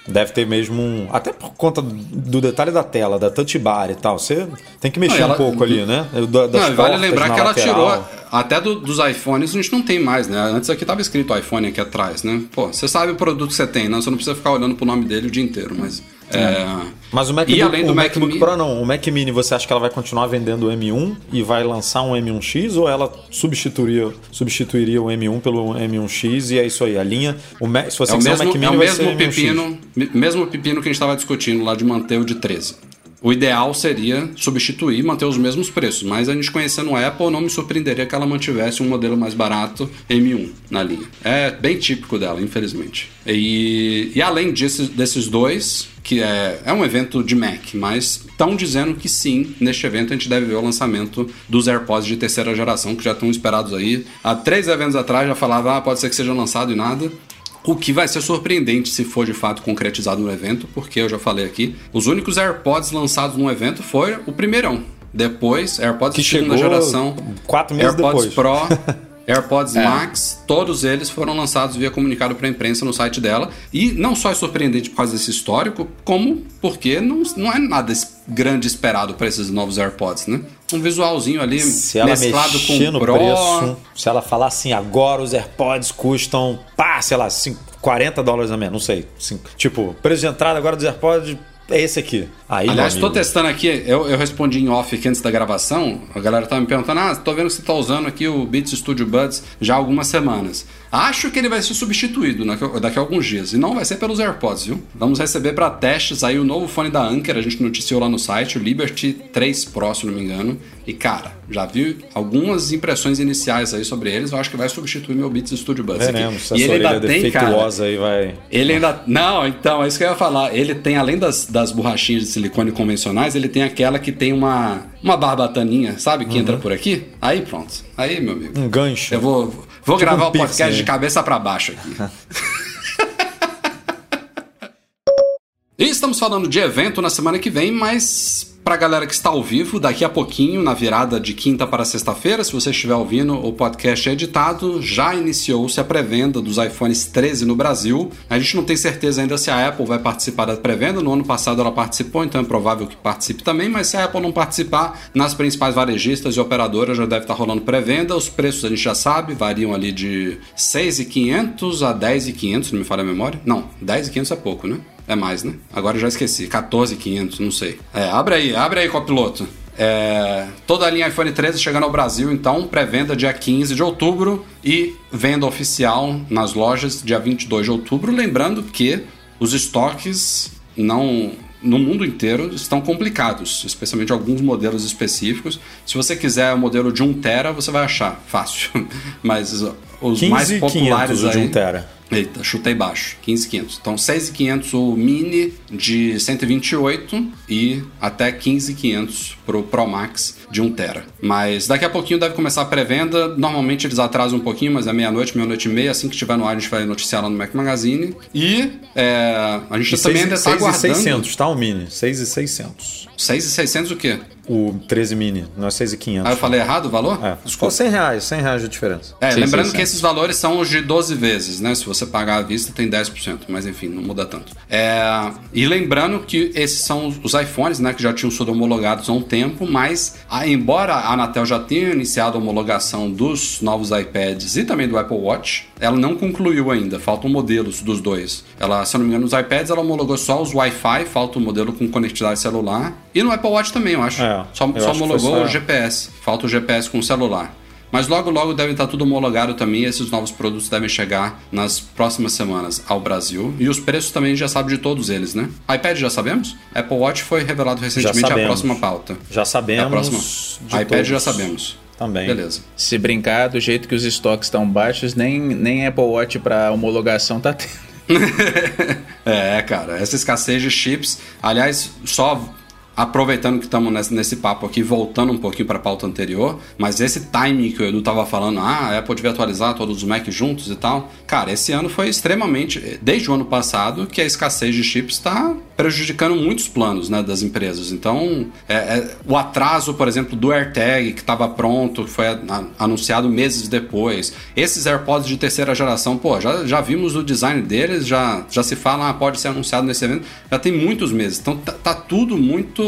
deve ter mesmo um. Até por conta do detalhe da tela, da touch bar e tal. Você tem que mexer Não, ela- um pouco ali, né? Da- Das Não, vale lembrar que ela lateral. tirou. Até do- dos iPhones a gente não tem mais, né? Antes aqui tava escrito iPhone aqui atrás, né? Pô, você sabe o produto que você tem, não? Você não precisa ficar olhando pro nome dele o dia inteiro, mas. É. Mas o MacBook, E além do o Mac MacBook Mini- Pro não, o Mac Mini você acha que ela vai continuar vendendo o M1 e vai lançar um M1X ou ela substituiria, substituiria o M1 pelo M1X e é isso aí, a linha, o Ma- se você É quiser mesmo, o Mac é Mini o vai mesmo ser M1X. pepino, me- mesmo pepino que a gente estava discutindo lá de manter o de 13. O ideal seria substituir e manter os mesmos preços, mas a gente conhecendo a Apple não me surpreenderia que ela mantivesse um modelo mais barato M1 na linha. É bem típico dela, infelizmente. E, e além disso, desses dois, que é, é um evento de Mac, mas estão dizendo que sim, neste evento a gente deve ver o lançamento dos AirPods de terceira geração, que já estão esperados aí. Há três eventos atrás já falava, ah, pode ser que seja lançado e nada. O que vai ser surpreendente se for de fato concretizado no evento, porque eu já falei aqui, os únicos AirPods lançados no evento foi o primeirão. Depois, AirPods Que de segunda chegou geração, quatro meses AirPods depois. Pro, AirPods Max, todos eles foram lançados via comunicado para a imprensa no site dela. E não só é surpreendente por causa desse histórico, como porque não, não é nada grande esperado para esses novos AirPods, né? Um visualzinho ali Se ela mesclado com no Pro. preço, se ela falar assim, agora os AirPods custam, pá, sei lá, cinco- 40 dólares a menos, não sei. Cinco- tipo, preço de entrada agora dos AirPods é esse aqui. Aí, Aliás, amigo, testando aqui, eu, eu respondi em off aqui antes da gravação, a galera tava me perguntando, ah, tô vendo que você tá usando aqui o Beats Studio Buds já há algumas semanas. Acho que ele vai ser substituído daqui, a- daqui a alguns dias, e não vai ser pelos AirPods, viu? Vamos receber para testes aí o novo fone da Anker, a gente noticiou lá no site, o Liberty 3 Pro, se não me engano, e cara, já vi algumas impressões iniciais aí sobre eles, eu acho que vai substituir meu Beats Studio Buds veremos aqui. E ele ainda tem, cara, aí vai... ele ainda. Não, então, é isso que eu ia falar. Ele tem, além das, das borrachinhas de silicone convencionais, ele tem aquela que tem uma, uma barbataninha, sabe? Que entra por aqui. Aí pronto. Aí, meu amigo. Um gancho. Eu vou, vou gravar um o podcast de cabeça pra baixo aqui. E estamos falando de evento na semana que vem, mas pra galera que está ao vivo, daqui a pouquinho, na virada de quinta para sexta-feira, se você estiver ouvindo o podcast editado, já iniciou-se a pré-venda dos iPhones 13 no Brasil. A gente não tem certeza ainda se a Apple vai participar da pré-venda. No ano passado ela participou, então é provável que participe também, mas se a Apple não participar, nas principais varejistas e operadoras já deve estar rolando pré-venda. Os preços a gente já sabe, variam ali de 6.500 a 10.500, se não me falha a memória. Não, 10.500 é pouco, né? É mais, né? Agora eu já esqueci. 14,500, não sei. É, abre aí, abre aí, copiloto. É, toda a linha iPhone 13 chegando ao Brasil, então, pré-venda dia 15 de outubro e venda oficial nas lojas dia 22 de outubro. Lembrando que os estoques não no mundo inteiro estão complicados, especialmente alguns modelos específicos. Se você quiser o modelo de 1 tera, você vai achar fácil. Mas os mais 15.500 populares o de aí, 1 tera. Eita, chutei baixo. 15,500. Então, 6,500 o Mini de 128 e até 15,500 pro Pro Max de 1 tera. Mas daqui a pouquinho deve começar a pré-venda. Normalmente eles atrasam um pouquinho, mas é meia-noite, meia-noite e meia. Assim que estiver no ar, a gente vai noticiar lá no Mac Magazine. E é, a gente E também ainda está aguardando... 6,600, tá? O Mini. 6,600. 6,600 o quê? O 13 Mini, não é 6,500. Ah, eu falei errado o valor? É, ficou Desculpa. 100 reais, 100 reais de diferença. É, Sim, lembrando sim, que sim. esses valores são os de 12 vezes, né? Se você pagar à vista, tem 10%, mas enfim, não muda tanto. É, e lembrando que esses são os- iPhones, né? Que já tinham sido homologados há um tempo, mas ah, embora a Anatel já tenha iniciado a homologação dos novos iPads e também do Apple Watch, ela não concluiu ainda, faltam modelos dos dois. Ela, se eu não me engano, nos iPads ela homologou só os Wi-Fi, falta o modelo com conectividade celular. E no Apple Watch também, eu acho. É, só eu só acho homologou só- o GPS, falta o GPS com celular. Mas logo, logo deve estar tudo homologado também. Esses novos produtos devem chegar nas próximas semanas ao Brasil. E os preços também já sabe de todos eles, né? iPad já sabemos? Apple Watch foi revelado recentemente a próxima pauta. Já sabemos. É a próxima. iPad todos. já sabemos. Também. Beleza. Se brincar do jeito que os estoques estão baixos, nem, nem Apple Watch para homologação tá tendo. é, cara, essa escassez de chips. Aliás, só aproveitando que estamos nesse, papo aqui, voltando um pouquinho para a pauta anterior, mas esse timing que o Edu tava falando, ah, a Apple devia atualizar todos os Mac juntos e tal. Cara, esse ano foi extremamente, desde o ano passado, que a escassez de chips está prejudicando muitos planos né, das empresas. Então, é, é, o atraso, por exemplo, do AirTag, que estava pronto, foi anunciado meses depois. Esses AirPods de terceira geração, pô, já, já vimos o design deles, já, já se fala, ah, pode ser anunciado nesse evento, já tem muitos meses. Então, tá, tá tudo muito.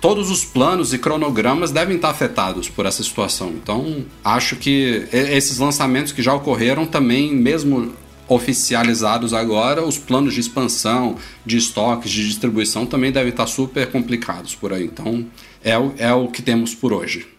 Todos os planos e cronogramas devem estar afetados por essa situação. Então, acho que esses lançamentos que já ocorreram também, mesmo oficializados agora, os planos de expansão, de estoques, de distribuição também devem estar super complicados por aí. Então, é o, é o que temos por hoje.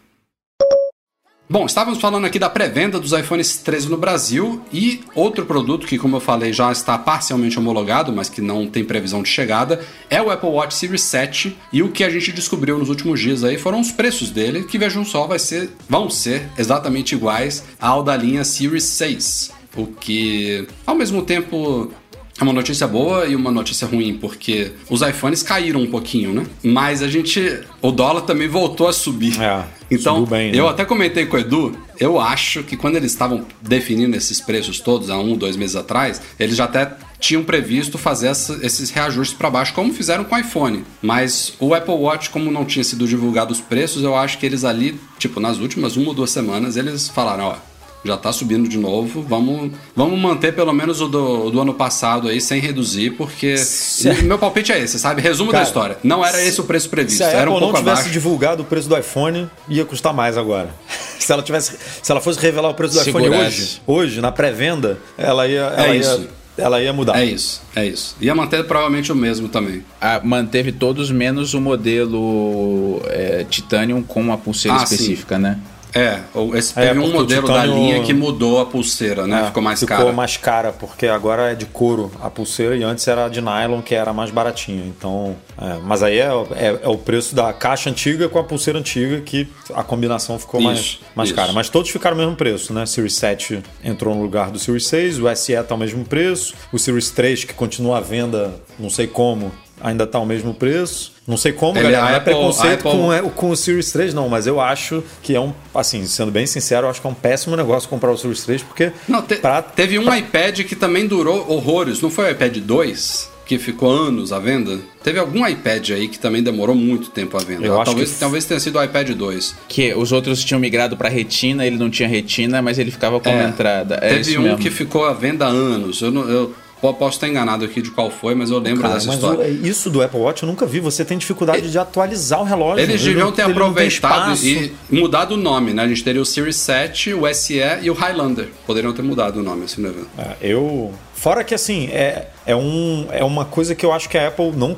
Bom, estávamos falando aqui da pré-venda dos iPhones 13 no Brasil e outro produto que, como eu falei, já está parcialmente homologado, mas que não tem previsão de chegada, é o Apple Watch Series 7. E o que a gente descobriu nos últimos dias aí foram os preços dele, que vejam só, vai ser, vão ser exatamente iguais ao da linha Series 6. O que, ao mesmo tempo, é uma notícia boa e uma notícia ruim, porque os iPhones caíram um pouquinho, né? Mas a gente. O dólar também voltou a subir. É, então, bem, né? eu até comentei com o Edu, eu acho que quando eles estavam definindo esses preços todos, há um, dois meses atrás, eles já até tinham previsto fazer essa, esses reajustes para baixo, como fizeram com o iPhone. Mas o Apple Watch, como não tinha sido divulgado os preços, eu acho que eles ali, tipo, nas últimas uma ou duas semanas, eles falaram, ó já está subindo de novo. Vamos, vamos manter pelo menos o do, do ano passado aí sem reduzir, porque meu palpite é esse, sabe? Resumo Cara, da história. Não era esse o preço previsto, se a era um pouco não tivesse abaixo. divulgado o preço do iPhone, ia custar mais agora. se ela tivesse, se ela fosse revelar o preço do Segurasse. iPhone hoje, hoje na pré-venda, ela ia, ela é ia isso. ela ia mudar. É isso, é isso. Ia manter provavelmente o mesmo também. Ah, manteve todos menos o modelo é, Titanium com a pulseira Ah, específica, né? É, esse É, teve um porque o modelo da linha que mudou a pulseira, né? É, ficou mais ficou cara. mais cara, porque agora é de couro a pulseira e antes era de nylon, que era mais baratinha. Então, é, mas aí é, é- é o preço da caixa antiga com a pulseira antiga, que a combinação ficou mais, Isso, mais isso. cara. Mas todos ficaram o mesmo preço, né? Series 7 entrou no lugar do Series 6, o SE tá o mesmo preço, o Series 3, que continua à venda, não sei como, ainda tá o mesmo preço. Não sei como, Ele- galera, não a é Apple- preconceito a Apple- com, é, com o Series 3, não, mas eu acho que é um, assim, sendo bem sincero, eu acho que é um péssimo negócio comprar o Series 3, porque Não, te- pra- teve um iPad que também durou horrores. Não foi o iPad 2? Que ficou anos à venda? Teve algum iPad aí que também demorou muito tempo à venda. Eu acho talvez, que- talvez tenha sido o iPad 2. Que os outros tinham migrado para retina, ele não tinha retina, mas ele ficava com uma entrada. É Teve isso um mesmo. que ficou à venda há anos. Eu, não- eu posso estar enganado aqui de qual foi, mas eu lembro Cara, dessa mas história. o- isso do Apple Watch eu nunca vi. Você tem dificuldade de atualizar o relógio. Eles Ele deviam ter ele aproveitado e mudado o nome, né? A gente teria o Series 7, o SE e o Highlander. Poderiam ter mudado o nome assim no evento. É, eu. Fora que assim, é, é, um, é uma coisa que eu acho que a Apple não.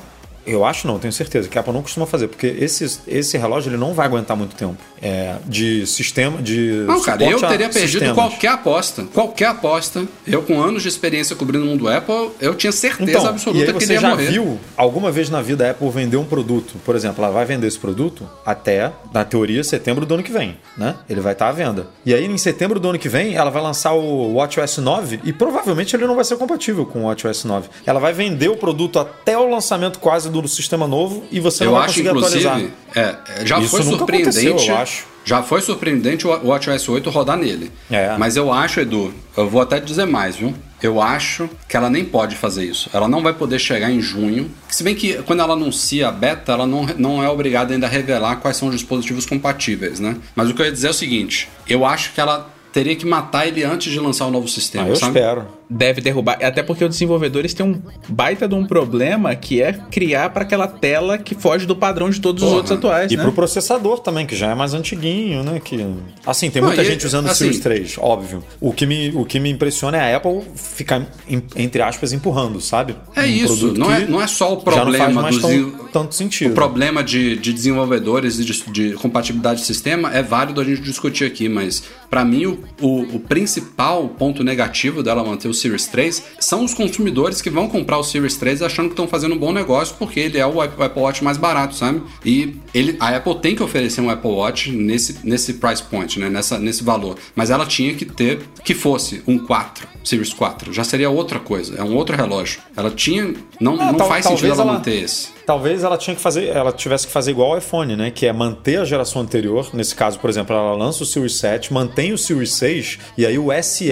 Eu acho não, tenho certeza que a Apple não costuma fazer, porque esse, esse relógio ele não vai aguentar muito tempo. É, de sistema. De Não, cara, eu teria perdido sistemas. qualquer aposta. Qualquer aposta. Eu, com anos de experiência cobrindo o mundo Apple, eu tinha certeza Então, e absoluta aí que ele você já morrer. viu alguma vez na vida a Apple vender um produto? Por exemplo, ela vai vender esse produto até, na teoria, setembro do ano que vem, né? Ele vai estar à venda. E aí, em setembro do ano que vem, ela vai lançar o WatchOS 9 e provavelmente ele não vai ser compatível com o WatchOS 9. Ela vai vender o produto até o lançamento quase do sistema novo e você não Eu vai acho, conseguir atualizar. é, é, já Isso foi surpreendente. eu acho. Já foi surpreendente o WatchOS 8 rodar nele. É. Mas eu acho, Edu, eu vou até dizer mais, viu? Eu acho que ela nem pode fazer isso. Ela não vai poder chegar em junho. Se bem que quando ela anuncia a beta, ela não, não é obrigada ainda a revelar quais são os dispositivos compatíveis, né? Mas o que eu ia dizer é o seguinte: eu acho que ela teria que matar ele antes de lançar o novo sistema. Ah, eu sabe? espero. Deve derrubar. Até porque os desenvolvedores têm um baita de um problema que é criar para aquela tela que foge do padrão de todos Porra. os outros atuais. E né? pro processador também, que já é mais antiguinho, né? Que... Assim, tem Não, muita e- gente usando o assim- Series 3, óbvio. O que, me, o que me impressiona é a Apple ficar, em- entre aspas, empurrando, sabe? É Um isso, não é, não é só o já não faz problema dos tão- tanto sentido. O problema de, de desenvolvedores e de, de compatibilidade de sistema é válido a gente discutir aqui, mas pra mim o, o, o principal ponto negativo dela manter o Series 3 são os consumidores que vão comprar o Series 3 achando que estão fazendo um bom negócio porque ele é o Apple Watch mais barato, sabe? E ele, a Apple tem que oferecer um Apple Watch nesse, nesse price point, né? Nessa, nesse valor. Mas ela tinha que ter que fosse um 4, Series 4. Já seria outra coisa, é um outro relógio. Ela tinha. Não, Ah, não tal- faz sentido ela- manter esse. Talvez ela tinha que fazer, ela tivesse que fazer igual ao iPhone, né? Que é manter a geração anterior. Nesse caso, por exemplo, ela lança o Series 7, mantém o Series 6, e aí o SE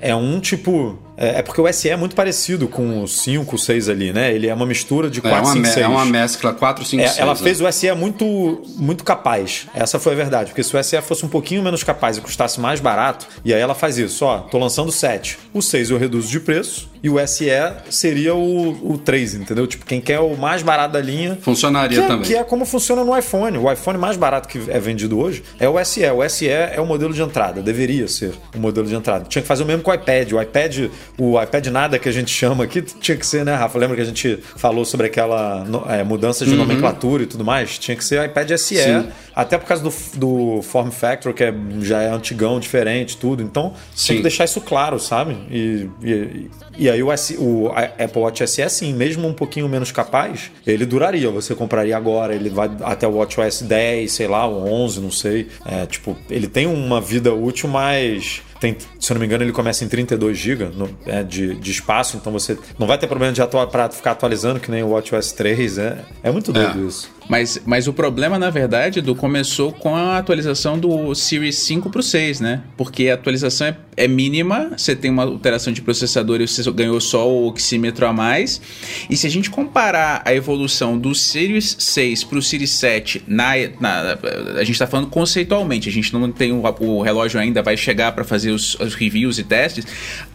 é um tipo. É é porque o SE é muito parecido com o 5, o 6 ali, né? Ele é uma mistura de É 4, uma, 5, me- 6. é uma mescla 4, 5, É, 6. ela né? fez o SE muito, muito capaz. Essa foi a verdade. Porque se o SE fosse um pouquinho menos capaz e custasse mais barato, e aí ela faz isso: ó, tô lançando o 7. O 6 eu reduzo de preço, e o SE seria o, o 3, entendeu? Tipo, quem quer o mais barato da linha. Funcionaria Que é, também. que é como funciona no iPhone. O iPhone mais barato que é vendido hoje é o SE. O SE é o modelo de entrada, deveria ser o modelo de entrada. Tinha que fazer o mesmo com o iPad. O iPad, o iPad nada que a gente chama aqui, tinha que ser, né, Rafa? Lembra que a gente falou sobre aquela é, mudança de nomenclatura e tudo mais? Tinha que ser iPad SE, Uhum. Sim. até por causa do, do form factor, que é, já é antigão, diferente, tudo. Então, Sim. tem que deixar isso claro, sabe? E, e, e aí o, S- o Apple Watch SE, sim, mesmo um pouquinho menos capaz, ele duraria. Você compraria agora, ele vai até o WatchOS 10, sei lá, o 11, não sei. É, tipo, ele tem uma vida útil, mas... Tem, se eu não me engano, ele começa em 32 GB é, de, de espaço, então você não vai ter problema de atua, pra ficar atualizando que nem o WatchOS 3. É, é muito doido É. isso. Mas, mas o problema, na verdade, do começou com a atualização do Series 5 pro 6, né? Porque a atualização é, é mínima, você tem uma alteração de processador e você ganhou só o oxímetro a mais. E se a gente comparar a evolução do Series 6 pro Series 7, na, na- a gente tá falando conceitualmente, a gente não tem o, o relógio ainda, vai chegar para fazer os, os reviews e testes,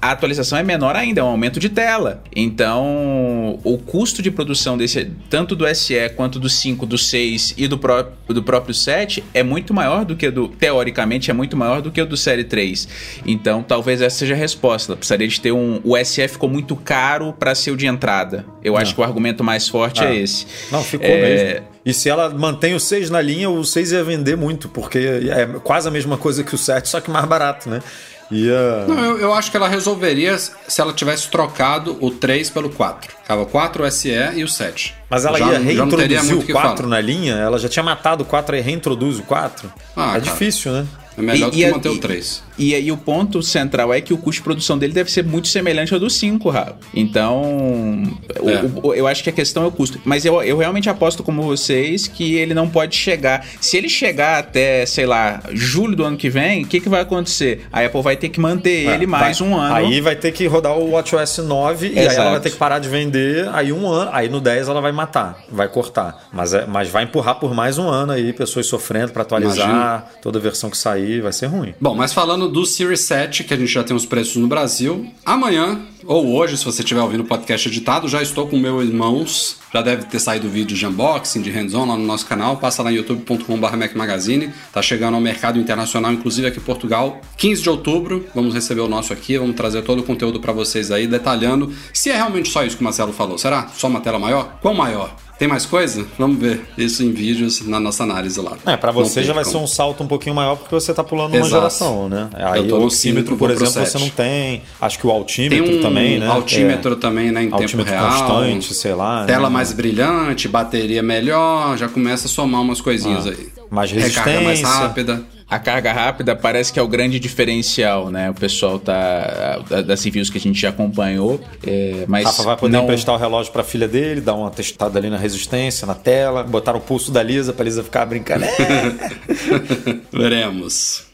a atualização é menor ainda, é um aumento de tela. Então, o custo de produção desse, tanto do SE quanto do 5, do 6 e do, pró do próprio 7 é muito maior do que o do, teoricamente, é muito maior do que o do Série 3. Então, talvez essa seja a resposta. Precisaria de ter um. O SE ficou muito caro para ser o de entrada. Eu acho que o argumento mais forte é Ah. esse. Não, ficou É, mesmo. E se ela mantém o 6 na linha, o 6 ia vender muito, porque é quase a mesma coisa que o 7, só que mais barato, né? Ia. Não, eu, eu acho que ela resolveria se ela tivesse trocado o 3 pelo 4. Ficava o 4, o SE e o 7. Mas ela Já- ia reintroduzir o que 4 falar. na linha? Ela já tinha matado o 4 e reintroduz o 4? Ah, é cara. difícil, né? É melhor E- do que manter e- o 3. E aí o ponto central é que o custo de produção dele deve ser muito semelhante ao do 5, Rafa. Então, o- É. o- eu acho que a questão é o custo. Mas eu, eu realmente aposto como vocês que ele não pode chegar. Se ele chegar até, sei lá, julho do ano que vem, o que, que vai acontecer? A Apple vai ter que manter ele É, mais vai- um ano. Aí vai ter que rodar o WatchOS 9 e aí Exato. ela vai ter que parar de vender. Aí um ano, aí no 10 ela vai matar, vai cortar. Mas, é- mas vai empurrar por mais um ano aí, pessoas sofrendo pra atualizar. Imagina. Toda versão que sair vai ser ruim. Bom, mas falando do Series 7, que a gente já tem os preços no Brasil, amanhã, ou hoje, se você estiver ouvindo o podcast editado, já estou com meus irmãos. Já deve ter saído vídeo de unboxing, de hands-on lá no nosso canal. Passa lá em youtube.com.br Magazine. Tá chegando ao mercado internacional, inclusive aqui em Portugal. 15 de outubro, vamos receber o nosso aqui. Vamos trazer todo o conteúdo para vocês aí, detalhando se é realmente só isso que o Marcelo falou. Será? Só uma tela maior? Quão maior? Tem mais coisa? Vamos ver isso em vídeos na nossa análise lá. É, pra Não você tem já vai como. ser um salto um pouquinho maior porque você tá pulando uma Exato. geração, né? Aí o oxímetro, por exemplo, você não tem. Acho que o Tem altímetro um também, né? altímetro É. também, né, em Altímetro tempo real. constante, sei lá, Tela né? mais brilhante, bateria melhor, já começa a somar umas coisinhas aí. Ah, mais Recarga mais resistência. rápida. A carga rápida parece que é o grande diferencial, né? O pessoal tá. da- Das reviews que a gente já acompanhou. é, mas Rafa vai poder não... emprestar o relógio pra filha dele, dar uma testada ali na resistência, na tela, botar o pulso da Lisa pra Lisa ficar brincando. Veremos.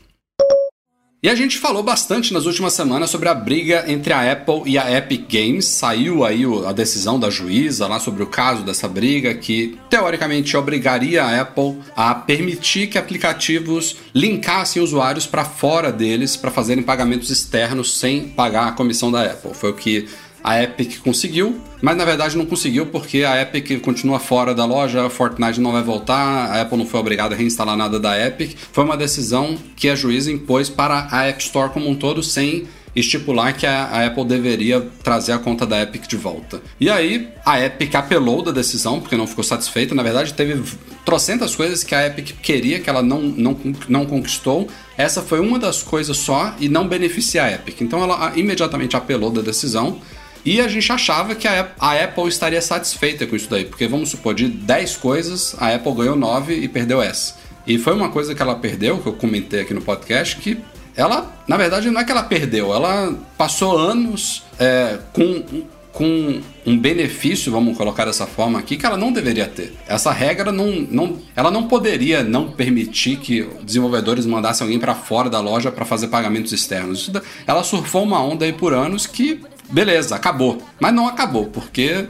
E a gente falou bastante nas últimas semanas sobre a briga entre a Apple e a Epic Games. Saiu aí a decisão da juíza lá sobre o caso dessa briga, que teoricamente obrigaria a Apple a permitir que aplicativos linkassem usuários para fora deles para fazerem pagamentos externos sem pagar a comissão da Apple. Foi o que a Epic conseguiu, mas na verdade não conseguiu porque a Epic continua fora da loja, a Fortnite não vai voltar, a Apple não foi obrigada a reinstalar nada da Epic. Foi uma decisão que a juíza impôs para a App Store como um todo, sem estipular que a, Apple deveria trazer a conta da Epic de volta. E aí, a Epic apelou da decisão, porque não ficou satisfeita. Na verdade, teve trocentas coisas que a Epic queria, que ela não, não, não conquistou. Essa foi uma das coisas só e não beneficia a Epic. Então, ela imediatamente apelou da decisão. E a gente achava que a, Apple estaria satisfeita com isso daí, porque vamos supor, de 10 coisas, a Apple ganhou 9 e perdeu essa. E foi uma coisa que ela perdeu, que eu comentei aqui no podcast, que ela, na verdade, não é que ela perdeu, ela passou anos é, com, com um benefício, vamos colocar dessa forma aqui, que ela não deveria ter. Essa regra não, não ela não poderia não permitir que desenvolvedores mandassem alguém para fora da loja para fazer pagamentos externos. Ela surfou uma onda aí por anos que beleza, acabou. Mas não acabou, porque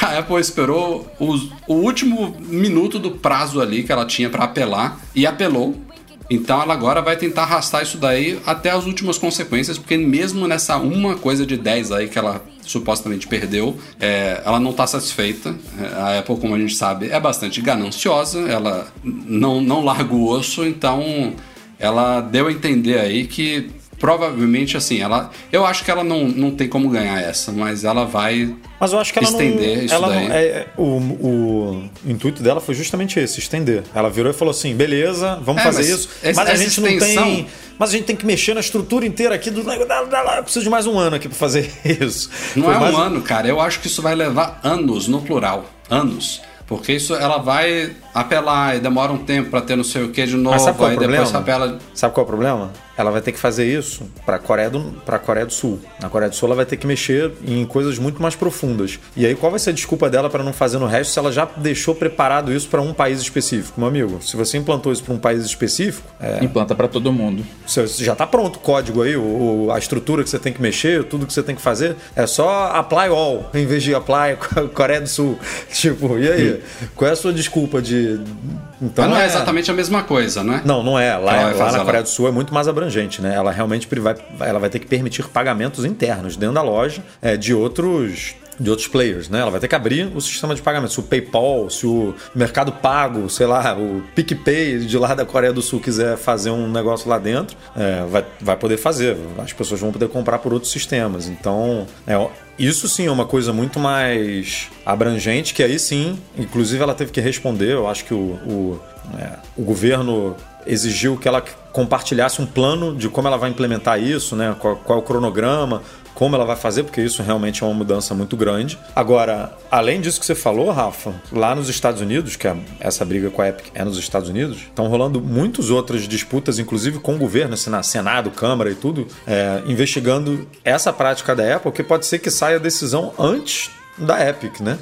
a Apple esperou o último minuto do prazo ali que ela tinha para apelar e apelou. Então ela agora vai tentar arrastar isso daí até as últimas consequências, porque mesmo nessa uma coisa de 10 aí que ela supostamente perdeu, é, ela não está satisfeita. É, a Apple, como a gente sabe, é bastante gananciosa, ela não, não larga o osso, então ela deu a entender aí que provavelmente assim, ela. Eu acho que ela não, não tem como ganhar essa, mas ela vai. Mas eu acho que ela estender não, isso ela daí. Não, é, o, o intuito dela foi justamente esse, estender. Ela virou e falou assim: beleza, vamos é, fazer mas isso. Essa, mas a gente extensão... não tem. Mas a gente tem que mexer na estrutura inteira aqui do. Eu preciso de mais um ano aqui para fazer isso. Não foi é um ano, cara. Eu acho que isso vai levar anos no plural. Anos. Porque isso ela vai apelar e demora um tempo para ter não sei o que de novo. Mas sabe qual é aí o problema? depois apela. Sabe qual é o problema? ela vai ter que fazer isso para Coreia do para Coreia do Sul. Na Coreia do Sul ela vai ter que mexer em coisas muito mais profundas. E aí qual vai ser a desculpa dela para não fazer no resto se ela já deixou preparado isso para um país específico, meu amigo? Se você implantou isso para um país específico, é... implanta para todo mundo. Você já está pronto o código aí, o, a estrutura que você tem que mexer, tudo que você tem que fazer, é só apply all em vez de apply Coreia do Sul. Tipo, e aí? Qual é a sua desculpa de então Mas não é, é exatamente a mesma coisa, né? Não, não é. Lá, lá na Coreia do Sul é muito mais abrangente, né? Ela realmente vai, ela vai ter que permitir pagamentos internos dentro da loja é, de outros de outros players, né? Ela vai ter que abrir o sistema de pagamento. Se o PayPal, se o Mercado Pago, sei lá, o PicPay de lá da Coreia do Sul quiser fazer um negócio lá dentro, é, vai, vai poder fazer. As pessoas vão poder comprar por outros sistemas. Então, é, isso sim é uma coisa muito mais abrangente, que aí sim, inclusive ela teve que responder. Eu acho que o, o, é, o governo exigiu que ela compartilhasse um plano de como ela vai implementar isso, né? Qual, qual é o cronograma, como ela vai fazer, porque isso realmente é uma mudança muito grande. Agora, além disso que você falou, Rafa, lá nos Estados Unidos, que é essa briga com a Epic é nos Estados Unidos, estão rolando muitas outras disputas, inclusive com o governo, assim, na Senado, Câmara e tudo, é, investigando essa prática da Apple, que pode ser que saia a decisão antes da Epic, né?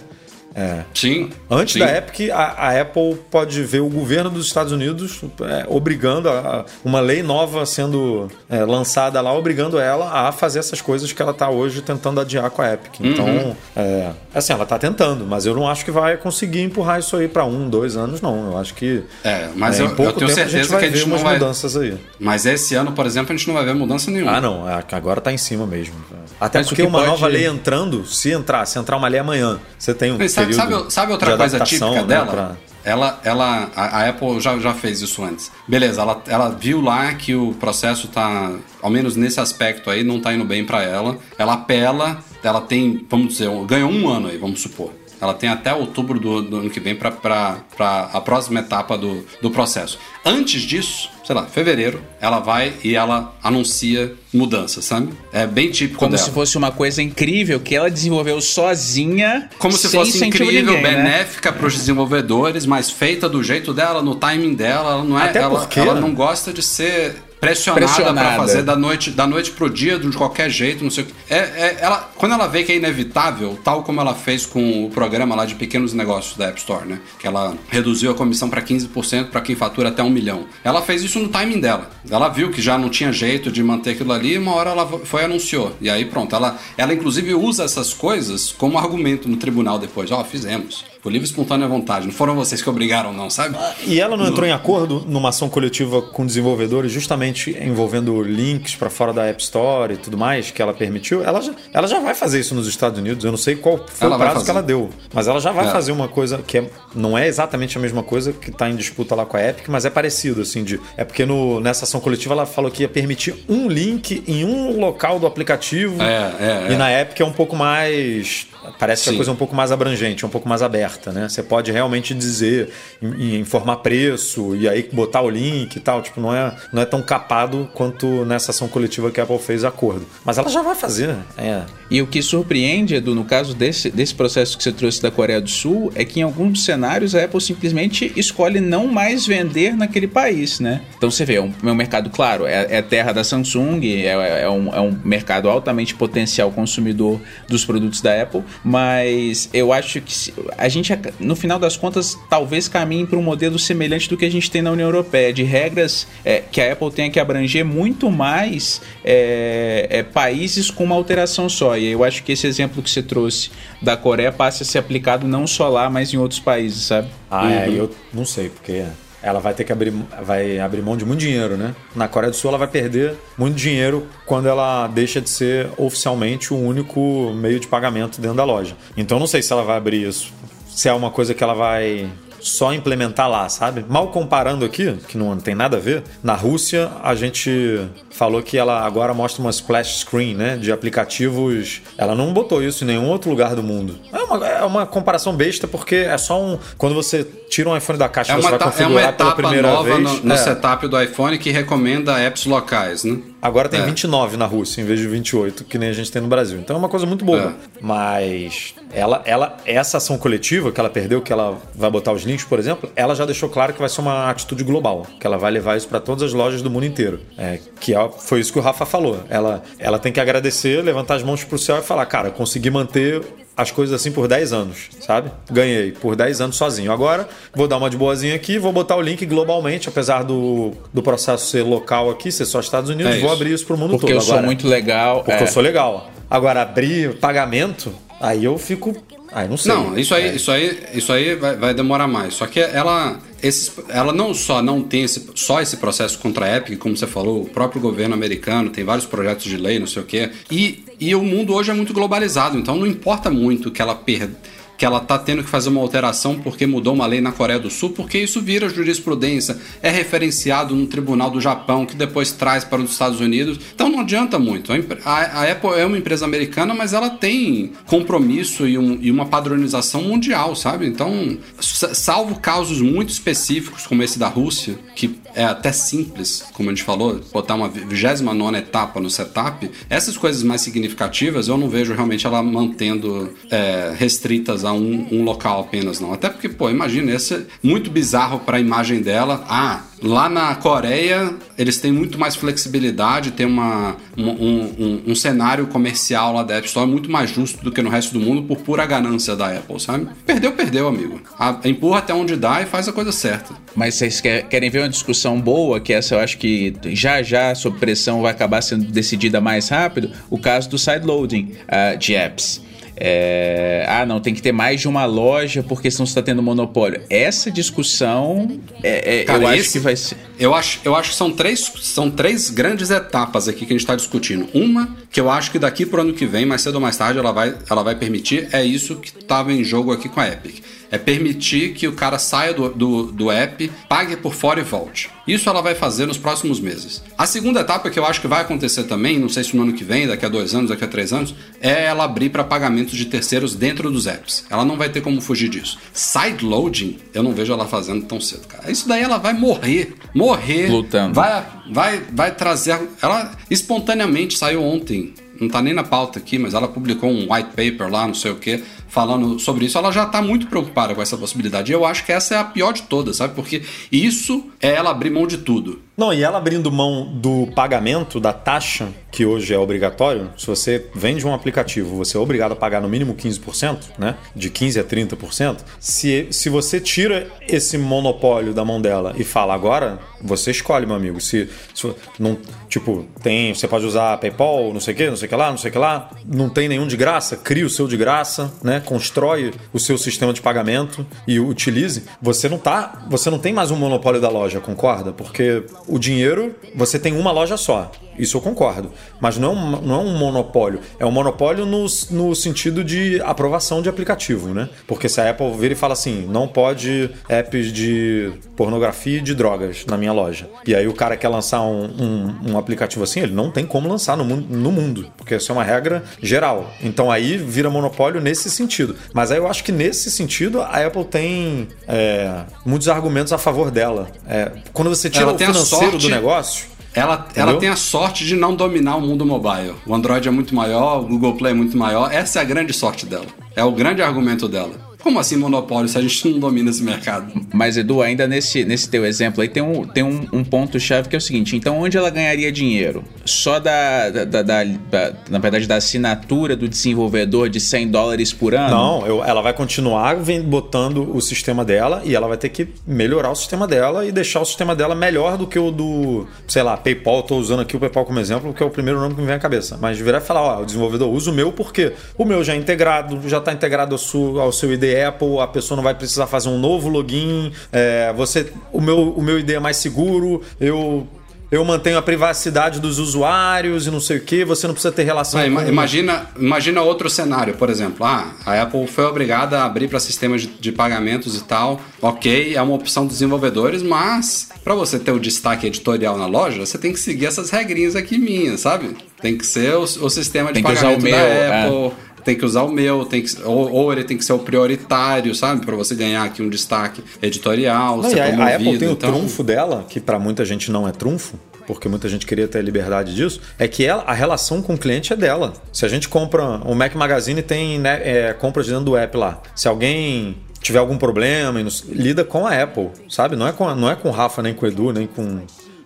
É. Sim. Antes sim. da Epic, a, a, Apple pode ver o governo dos Estados Unidos é, obrigando a, a, uma lei nova sendo é, lançada lá, obrigando ela a fazer essas coisas que ela está hoje tentando adiar com a Epic. Então, uhum. é, assim, ela está tentando, mas eu não acho que vai conseguir empurrar isso aí para um, dois anos, não. Eu acho que é, mas é, eu, em pouco eu tenho tempo certeza a que a gente ver umas vai... mudanças aí. Mas esse ano, por exemplo, a gente não vai ver mudança nenhuma. Ah, não. É, agora está em cima mesmo. Até mas porque uma pode... nova lei entrando, se entrar, se entrar uma lei amanhã, você tem um mas, sabe, sabe outra coisa típica né, dela? Pra... Ela, ela, a, a, Apple já, já fez isso antes. Beleza, ela, ela viu lá que o processo tá, ao menos nesse aspecto aí, não tá indo bem para ela. Ela apela, ela tem, vamos dizer, ganhou um ano aí, vamos supor. Ela tem até outubro do, do ano que vem para a próxima etapa do, do processo. Antes disso, sei lá, fevereiro, ela vai e ela anuncia mudança, sabe? É bem típico Como dela. se fosse uma coisa incrível que ela desenvolveu sozinha. Como se fosse incrível, ninguém, né? benéfica né? para os desenvolvedores, mas feita do jeito dela, no timing dela. Ela não é. Até ela, porque... ela não gosta de ser pressionada, Pressionada. pra fazer da noite, da noite pro dia, de qualquer jeito, não sei o que. É, é- ela, quando ela vê que é inevitável, tal como ela fez com o programa lá de pequenos negócios da App Store, né? Que ela reduziu a comissão pra 15% pra quem fatura até um milhão. Ela fez isso no timing dela. Ela viu que já não tinha jeito de manter aquilo ali, e uma hora ela foi e anunciou. E aí pronto, ela, ela inclusive usa essas coisas como argumento no tribunal depois. Ó, fizemos. Por livre e espontânea vontade. Não foram vocês que obrigaram, não, sabe? E ela não entrou em acordo numa ação coletiva com desenvolvedores, justamente envolvendo links para fora da App Store e tudo mais, que ela permitiu? Ela já, ela já vai fazer isso nos Estados Unidos. Eu não sei qual foi Ela o prazo que ela deu, mas ela já vai É. fazer uma coisa que é- não é exatamente a mesma coisa que está em disputa lá com a Epic, mas é parecido, assim, de. É porque no, nessa ação coletiva ela falou que ia permitir um link em um local do aplicativo. É, é, E é. na Epic é um pouco mais. Parece que a Sim. coisa é um pouco mais abrangente, é um pouco mais aberta, né? Você pode realmente dizer, in- informar preço e aí botar o link e tal. Tipo, não é, não é tão capado quanto nessa ação coletiva que a Apple fez acordo. Mas ela já vai fazer, é. E o que surpreende, Edu, no caso desse, desse processo que você trouxe da Coreia do Sul, é que em alguns cenários a Apple simplesmente escolhe não mais vender naquele país, né? Então você vê, é um, é um mercado, claro, é, é terra da Samsung, é, é um, é um mercado altamente potencial consumidor dos produtos da Apple, mas eu acho que se- a gente, ac- no final das contas, talvez caminhe para um modelo semelhante do que a gente tem na União Europeia, de regras é, que a Apple tenha que abranger muito mais é, é, países com uma alteração só. E eu acho que esse exemplo que você trouxe da Coreia passa a ser aplicado não só lá, mas em outros países, sabe? Ah, é, eu não sei, porque ela vai ter que abrir, vai abrir mão de muito dinheiro, né? Na Coreia do Sul ela vai perder muito dinheiro quando ela deixa de ser oficialmente o único meio de pagamento dentro da loja. Então eu não sei se ela vai abrir isso, se é uma coisa que ela vai só implementar lá, sabe? Mal comparando aqui, que não tem nada a ver, na Rússia a gente falou que ela agora mostra uma splash screen, né? De aplicativos. Ela não botou isso em nenhum outro lugar do mundo. É uma, é uma comparação besta porque é só um. Quando você tira um iPhone da caixa É você uma, vai é configurar uma pela etapa primeira nova vez. no, no é. setup do iPhone que recomenda apps locais, né? Agora tem É. 29 na Rússia em vez de 28, que nem a gente tem no Brasil. Então é uma coisa muito boa. É. Mas ela, ela, essa ação coletiva que ela perdeu, que ela vai botar os links, por exemplo, ela já deixou claro que vai ser uma atitude global, que ela vai levar isso para todas as lojas do mundo inteiro. É, que é- foi isso que o Rafa falou. Ela, ela tem que agradecer, levantar as mãos pro céu e falar, cara, eu consegui manter as coisas assim por 10 anos, sabe? Ganhei por 10 anos sozinho. Agora vou dar uma de boazinha aqui, vou botar o link globalmente, apesar do, do processo ser local aqui, ser só Estados Unidos, É vou abrir isso pro mundo Porque todo. eu sou Agora, muito legal. Porque é. eu sou legal. Agora, abrir pagamento, aí eu fico. Aí não sei. Não, isso aí, É. isso aí, isso aí vai, vai demorar mais. Só que ela, esses, ela não só não tem esse, só esse processo contra a Epic, como você falou, o próprio governo americano tem vários projetos de lei, não sei o quê. E, e o mundo hoje é muito globalizado, então não importa muito que ela perda que ela tá tendo que fazer uma alteração porque mudou uma lei na Coreia do Sul, porque isso vira jurisprudência, é referenciado no tribunal do Japão, que depois traz para os Estados Unidos. Então não adianta muito. A, Apple é uma empresa americana, mas ela tem compromisso e, um- e uma padronização mundial, sabe? Então, sa- salvo casos muito específicos, como esse da Rússia, que é até simples, como a gente falou, botar uma 29 etapa no setup, essas coisas mais significativas eu não vejo realmente ela mantendo é, restritas a um, um local apenas, não. Até porque, pô, imagina, esse é muito bizarro para a imagem dela. Ah, lá na Coreia eles têm muito mais flexibilidade, tem uma, um, um- um- cenário comercial lá da App Store muito mais justo do que no resto do mundo por pura ganância da Apple, sabe? Perdeu, perdeu, amigo. A- empurra até onde dá e faz a coisa certa. Mas vocês quer- querem ver uma discussão boa, que essa eu acho que já já, sob pressão, vai acabar sendo decidida mais rápido, o caso do sideloading ah, de apps. É, ah, não, tem que ter mais de uma loja porque senão você está tendo monopólio. Essa discussão é, é, Cara, eu acho esse- que vai ser. Eu acho, eu acho que são três, são três grandes etapas aqui que a gente está discutindo. Uma, que eu acho que daqui pro ano que vem, mais cedo ou mais tarde, ela vai, ela vai permitir, é isso que estava em jogo aqui com a Epic. É permitir que o cara saia do, do, do app, pague por fora e volte. Isso ela vai fazer nos próximos meses. A segunda etapa que eu acho que vai acontecer também, não sei se no ano que vem, daqui a dois anos, daqui a três anos, é ela abrir para pagamentos de terceiros dentro dos apps. Ela não vai ter como fugir disso. Sideloading, eu não vejo ela fazendo tão cedo, cara. Isso daí ela vai morrer. Morrer. Lutando. Vai, vai, vai trazer. Ela espontaneamente saiu ontem. Não tá nem na pauta aqui, mas ela publicou um white paper lá, não sei o que, falando sobre isso. Ela já tá muito preocupada com essa possibilidade. Eu acho que essa é a pior de todas, sabe? Porque isso é ela abrir mão de tudo. Não, e ela abrindo mão do pagamento da taxa, que hoje é obrigatório, se você vende um aplicativo, você é obrigado a pagar no mínimo 15%, né? De 15% a 30%. Se, se você tira esse monopólio da mão dela e fala agora, você escolhe, meu amigo. Se, se não, tipo, tem, você pode usar PayPal, não sei o que, não sei o que lá, não sei o que lá. Não tem nenhum de graça, cria o seu de graça, né? Constrói o seu sistema de pagamento e utilize. Você não tá, você não tem mais um monopólio da loja, concorda? Porque o dinheiro, você tem uma loja só. Isso eu concordo. Mas não é um, não é um monopólio. É um monopólio no, no sentido de aprovação de aplicativo, né? Porque se a Apple vir e fala assim, não pode apps de pornografia e de drogas na minha loja. E aí o cara quer lançar um, um, um aplicativo assim, ele não tem como lançar no mundo, no mundo. Porque isso é uma regra geral. Então aí vira monopólio nesse sentido. Mas aí eu acho que nesse sentido a Apple tem é, muitos argumentos a favor dela. É, quando você tira Ela o financeiro do negócio. Ela, ela tem a sorte de não dominar o mundo mobile. O Android é muito maior, o Google Play é muito maior. Essa é a grande sorte dela. É o grande argumento dela. Como assim monopólio se a gente não domina esse mercado? Mas, Edu, ainda nesse, nesse teu exemplo aí tem um, tem um, um ponto-chave que é o seguinte: então, onde ela ganharia dinheiro? Só da, da, da- da- da- na verdade, da assinatura do desenvolvedor de 100 dólares por ano? Não, eu- ela vai continuar botando o sistema dela e ela vai ter que melhorar o sistema dela e deixar o sistema dela melhor do que o do, sei lá, PayPal. Estou usando aqui o PayPal como exemplo, que é o primeiro nome que me vem à cabeça. Mas virar e falar, ó, o desenvolvedor usa o meu porque o meu já é integrado, já está integrado ao, su- ao seu Apple, a pessoa não vai precisar fazer um novo login. é, você, o meu, o meu ID é mais seguro, eu eu mantenho a privacidade dos usuários e não sei o que, você não precisa ter relação ima- com... imagina, imagina outro cenário, por exemplo. Ah, a Apple foi obrigada a abrir para sistemas de, de pagamentos e tal. Ok, é uma opção dos desenvolvedores, mas para você ter o destaque editorial na loja, você tem que seguir essas regrinhas aqui minhas, sabe? Tem que ser o, o sistema de Tem que usar pagamento o meu, da é. Tem que usar o meu, tem que, ou, ou ele tem que ser o prioritário, sabe? Para você ganhar aqui um destaque editorial, Não, ser e a, a promovido. Apple tem o então... trunfo dela, que para muita gente não é trunfo, porque muita gente queria ter a liberdade disso, é que ela, a relação com o cliente é dela. Se a gente compra, o Mac Magazine tem né, é, compras dentro do app lá. Se alguém tiver algum problema, lida com a Apple, sabe? Não é com, a- não é com o Rafa, nem com o Edu, nem com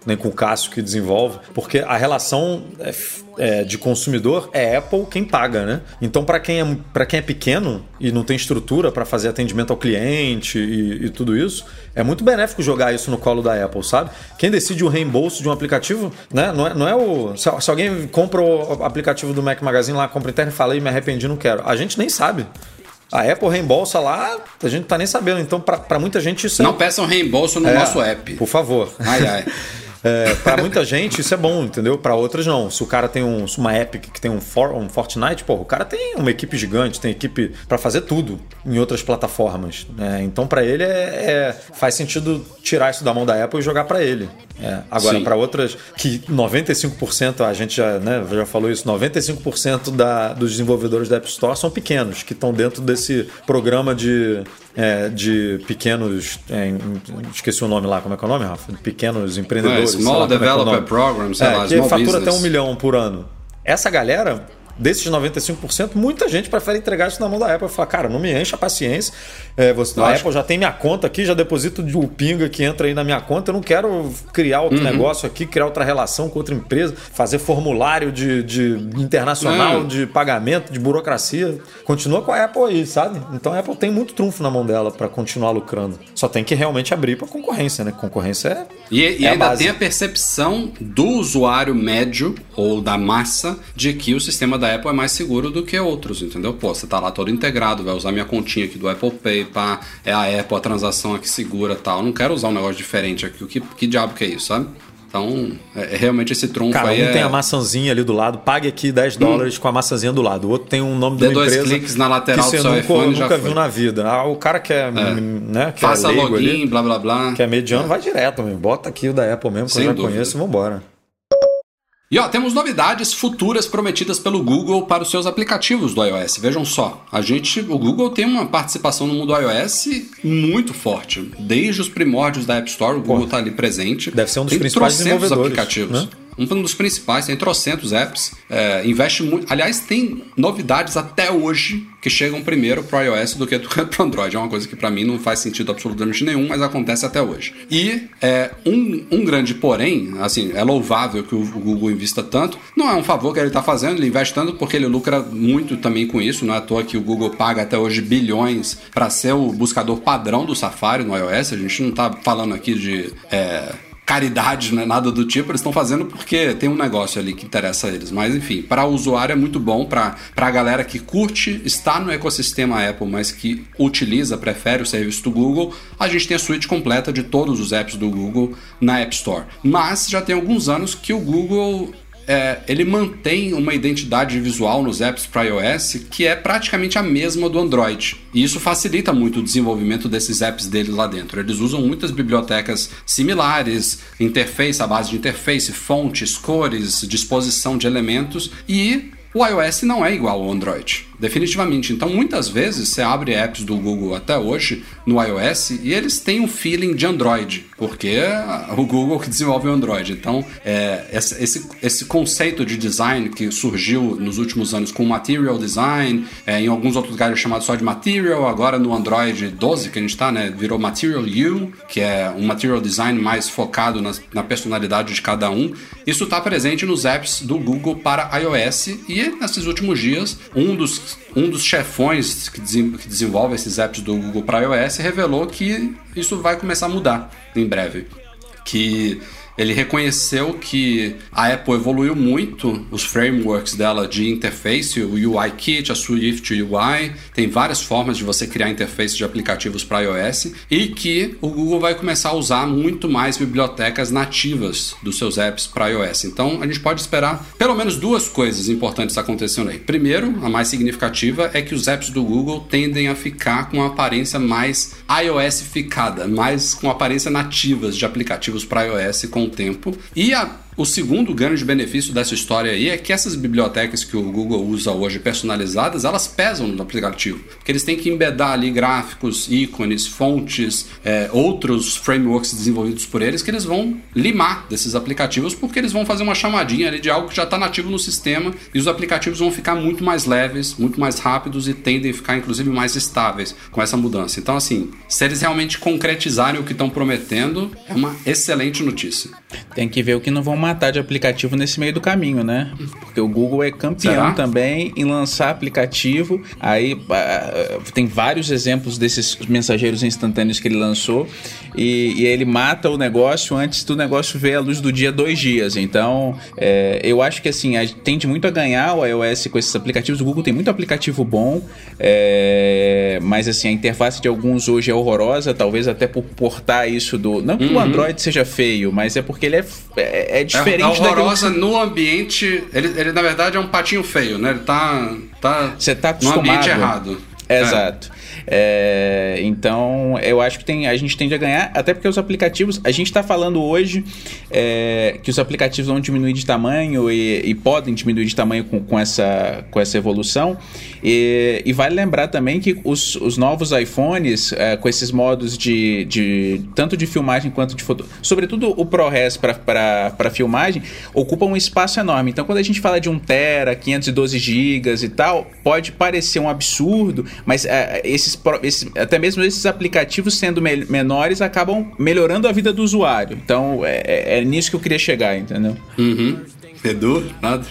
nem com o Cássio que desenvolve, porque a relação é é, de consumidor é Apple quem paga, né? Então, para quem, é, pra quem é pequeno e não tem estrutura para fazer atendimento ao cliente e, e tudo isso, é muito benéfico jogar isso no colo da Apple, sabe? Quem decide o reembolso de um aplicativo, né? Não é, não é o. Se, se alguém compra o aplicativo do Mac Magazine lá, compra interno e fala, e me arrependi, não quero. A gente nem sabe. A Apple reembolsa lá, a gente tá nem sabendo. Então, para muita gente, isso é. Não peçam reembolso no É, nosso app. Por favor. Ai, ai. É, para muita gente isso é bom, entendeu? Para outras não. Se o cara tem um, uma Epic que tem um, For, um Fortnite, pô, o cara tem uma equipe gigante, tem equipe para fazer tudo em outras plataformas. né? Então para ele é, é- faz sentido tirar isso da mão da Apple e jogar para ele. É, agora para outras que 95% a gente já, né, já falou isso, 95% da, dos desenvolvedores da App Store são pequenos que estão dentro desse programa de é, de pequenos. é, esqueci o nome lá, como é que é o nome, Rafa? Pequenos empreendedores. Small lá é que é o Developer nome. Program, sei É, lá, que small fatura business. até um milhão por ano. Essa galera, desses 95%, muita gente prefere entregar isso na mão da Apple e falar, cara, não me encha a paciência. É, você. Apple já tem minha conta aqui, já deposito de o pinga que entra aí na minha conta. Eu não quero criar outro Uhum. negócio aqui, criar outra relação com outra empresa, fazer formulário de, de internacional, Não. de pagamento, de burocracia. Continua com a Apple aí, sabe? Então a Apple tem muito trunfo na mão dela para continuar lucrando. Só tem que realmente abrir para concorrência, né? Concorrência é. E, é a ainda base. tem a percepção do usuário médio ou da massa de que o sistema da Apple é mais seguro do que outros, entendeu? Pô, você tá lá todo integrado, vai usar minha continha aqui do Apple Pay, pá, é a Apple, a transação aqui segura tal. Eu não quero usar um negócio diferente aqui. O que, que diabo que é isso, sabe? Então, é, é realmente esse trunfo Cara, um aí. tem é... a maçãzinha ali do lado, pague aqui 10 dólares com a maçãzinha do lado. O outro tem um nome de Dê uma dois empresa cliques na lateral que do você seu nunca, nunca viu na vida. Ah, o cara que é, né, que Faça é login, ali, blá blá blá. que é mediano, vai direto, meu. bota aqui o da Apple mesmo, que Sem eu já dúvida. conheço vambora. E ó, temos novidades futuras prometidas pelo Google para os seus aplicativos do iOS. Vejam só, a gente, o Google tem uma participação no mundo iOS muito forte. Desde os primórdios da App Store, o Google está ali presente. deve ser um dos tem principais desenvolvedores, aplicativos. né? Um dos principais, tem trocentos apps, é, investe muito. Aliás, tem novidades até hoje que chegam primeiro pro iOS do que pro Android. É uma coisa que para mim não faz sentido absolutamente nenhum, mas acontece até hoje. E é, um, um grande porém, assim, é louvável que o Google invista tanto, não é um favor que ele está fazendo, ele investe tanto porque ele lucra muito também com isso, não é à toa que o Google paga até hoje bilhões para ser o buscador padrão do Safari no iOS, a gente não está falando aqui de é, caridade, né? nada do tipo, eles estão fazendo porque tem um negócio ali que interessa a eles. Mas enfim, para o usuário é muito bom, para a galera que curte, está no ecossistema Apple, mas que utiliza, prefere o serviço do Google, a gente tem a suite completa de todos os apps do Google na App Store. Mas já tem alguns anos que o Google é, ele mantém uma identidade visual nos apps para iOS que é praticamente a mesma do Android. E isso facilita muito o desenvolvimento desses apps dele lá dentro. Eles usam muitas bibliotecas similares, interface, a base de interface, fontes, cores, disposição de elementos e o iOS não é igual ao Android, definitivamente. Então, muitas vezes você abre apps do Google até hoje no iOS e eles têm um feeling de Android, porque o Google que desenvolve o Android. Então, é, esse, esse conceito de design que surgiu nos últimos anos com Material Design, é, em alguns outros lugares é chamado só de Material, agora no Android 12 que a gente está, né, virou Material U, que é um Material Design mais focado na, na personalidade de cada um. Isso está presente nos apps do Google para iOS e nesses últimos dias, um dos, um dos chefões que, que desenvolve esses apps do Google para iOS revelou que isso vai começar a mudar em breve. Que ele reconheceu que a Apple evoluiu muito os frameworks dela de interface, o UIKit, a Swift UI, tem várias formas de você criar interface de aplicativos para iOS e que o Google vai começar a usar muito mais bibliotecas nativas dos seus apps para iOS. Então a gente pode esperar pelo menos duas coisas importantes acontecendo aí. Primeiro, a mais significativa é que os apps do Google tendem a ficar com uma aparência mais iOSificada, mais com aparência nativas de aplicativos para iOS com o tempo. E a o segundo grande benefício dessa história aí é que essas bibliotecas que o Google usa hoje personalizadas, elas pesam no aplicativo. Porque eles têm que embedar ali gráficos, ícones, fontes, é, outros frameworks desenvolvidos por eles que eles vão limar desses aplicativos porque eles vão fazer uma chamadinha ali de algo que já está nativo no sistema e os aplicativos vão ficar muito mais leves, muito mais rápidos e tendem a ficar inclusive mais estáveis com essa mudança. Então assim, se eles realmente concretizarem o que estão prometendo, é uma excelente notícia. Tem que ver o que não vão matar de aplicativo nesse meio do caminho, né? Porque o Google é campeão Será? também em lançar aplicativo. Aí uh, tem vários exemplos desses mensageiros instantâneos que ele lançou. E, e, ele mata o negócio antes do negócio ver a luz do dia dois dias. Então, é, eu acho que assim, tende muito a ganhar o iOS com esses aplicativos. O Google tem muito aplicativo bom, é, mas assim, a interface de alguns hoje é horrorosa, talvez até por portar isso do. Não que uhum. o Android seja feio, mas é porque ele é, é, é diferente é, horrorosa daquilo... no ambiente. Ele, ele, na verdade, é um patinho feio, né? Ele tá. tá Você tá acostumado. No ambiente errado. Exato. É, então, eu acho que tem, a gente tende a ganhar, até porque os aplicativos, a gente está falando hoje é, que os aplicativos vão diminuir de tamanho e, e podem diminuir de tamanho com, com, essa, com essa evolução. E, e vale lembrar também que os, os novos iPhones, é, com esses modos de, de tanto de filmagem quanto de foto, sobretudo o ProRes para filmagem, ocupam um espaço enorme. Então, quando a gente fala de 1 tera, 512 gigas e tal, pode parecer um absurdo, mas é, esses esses, até mesmo esses aplicativos sendo me menores acabam melhorando a vida do usuário. Então é, é, é nisso que eu queria chegar, entendeu? Uhum. Edu, nada?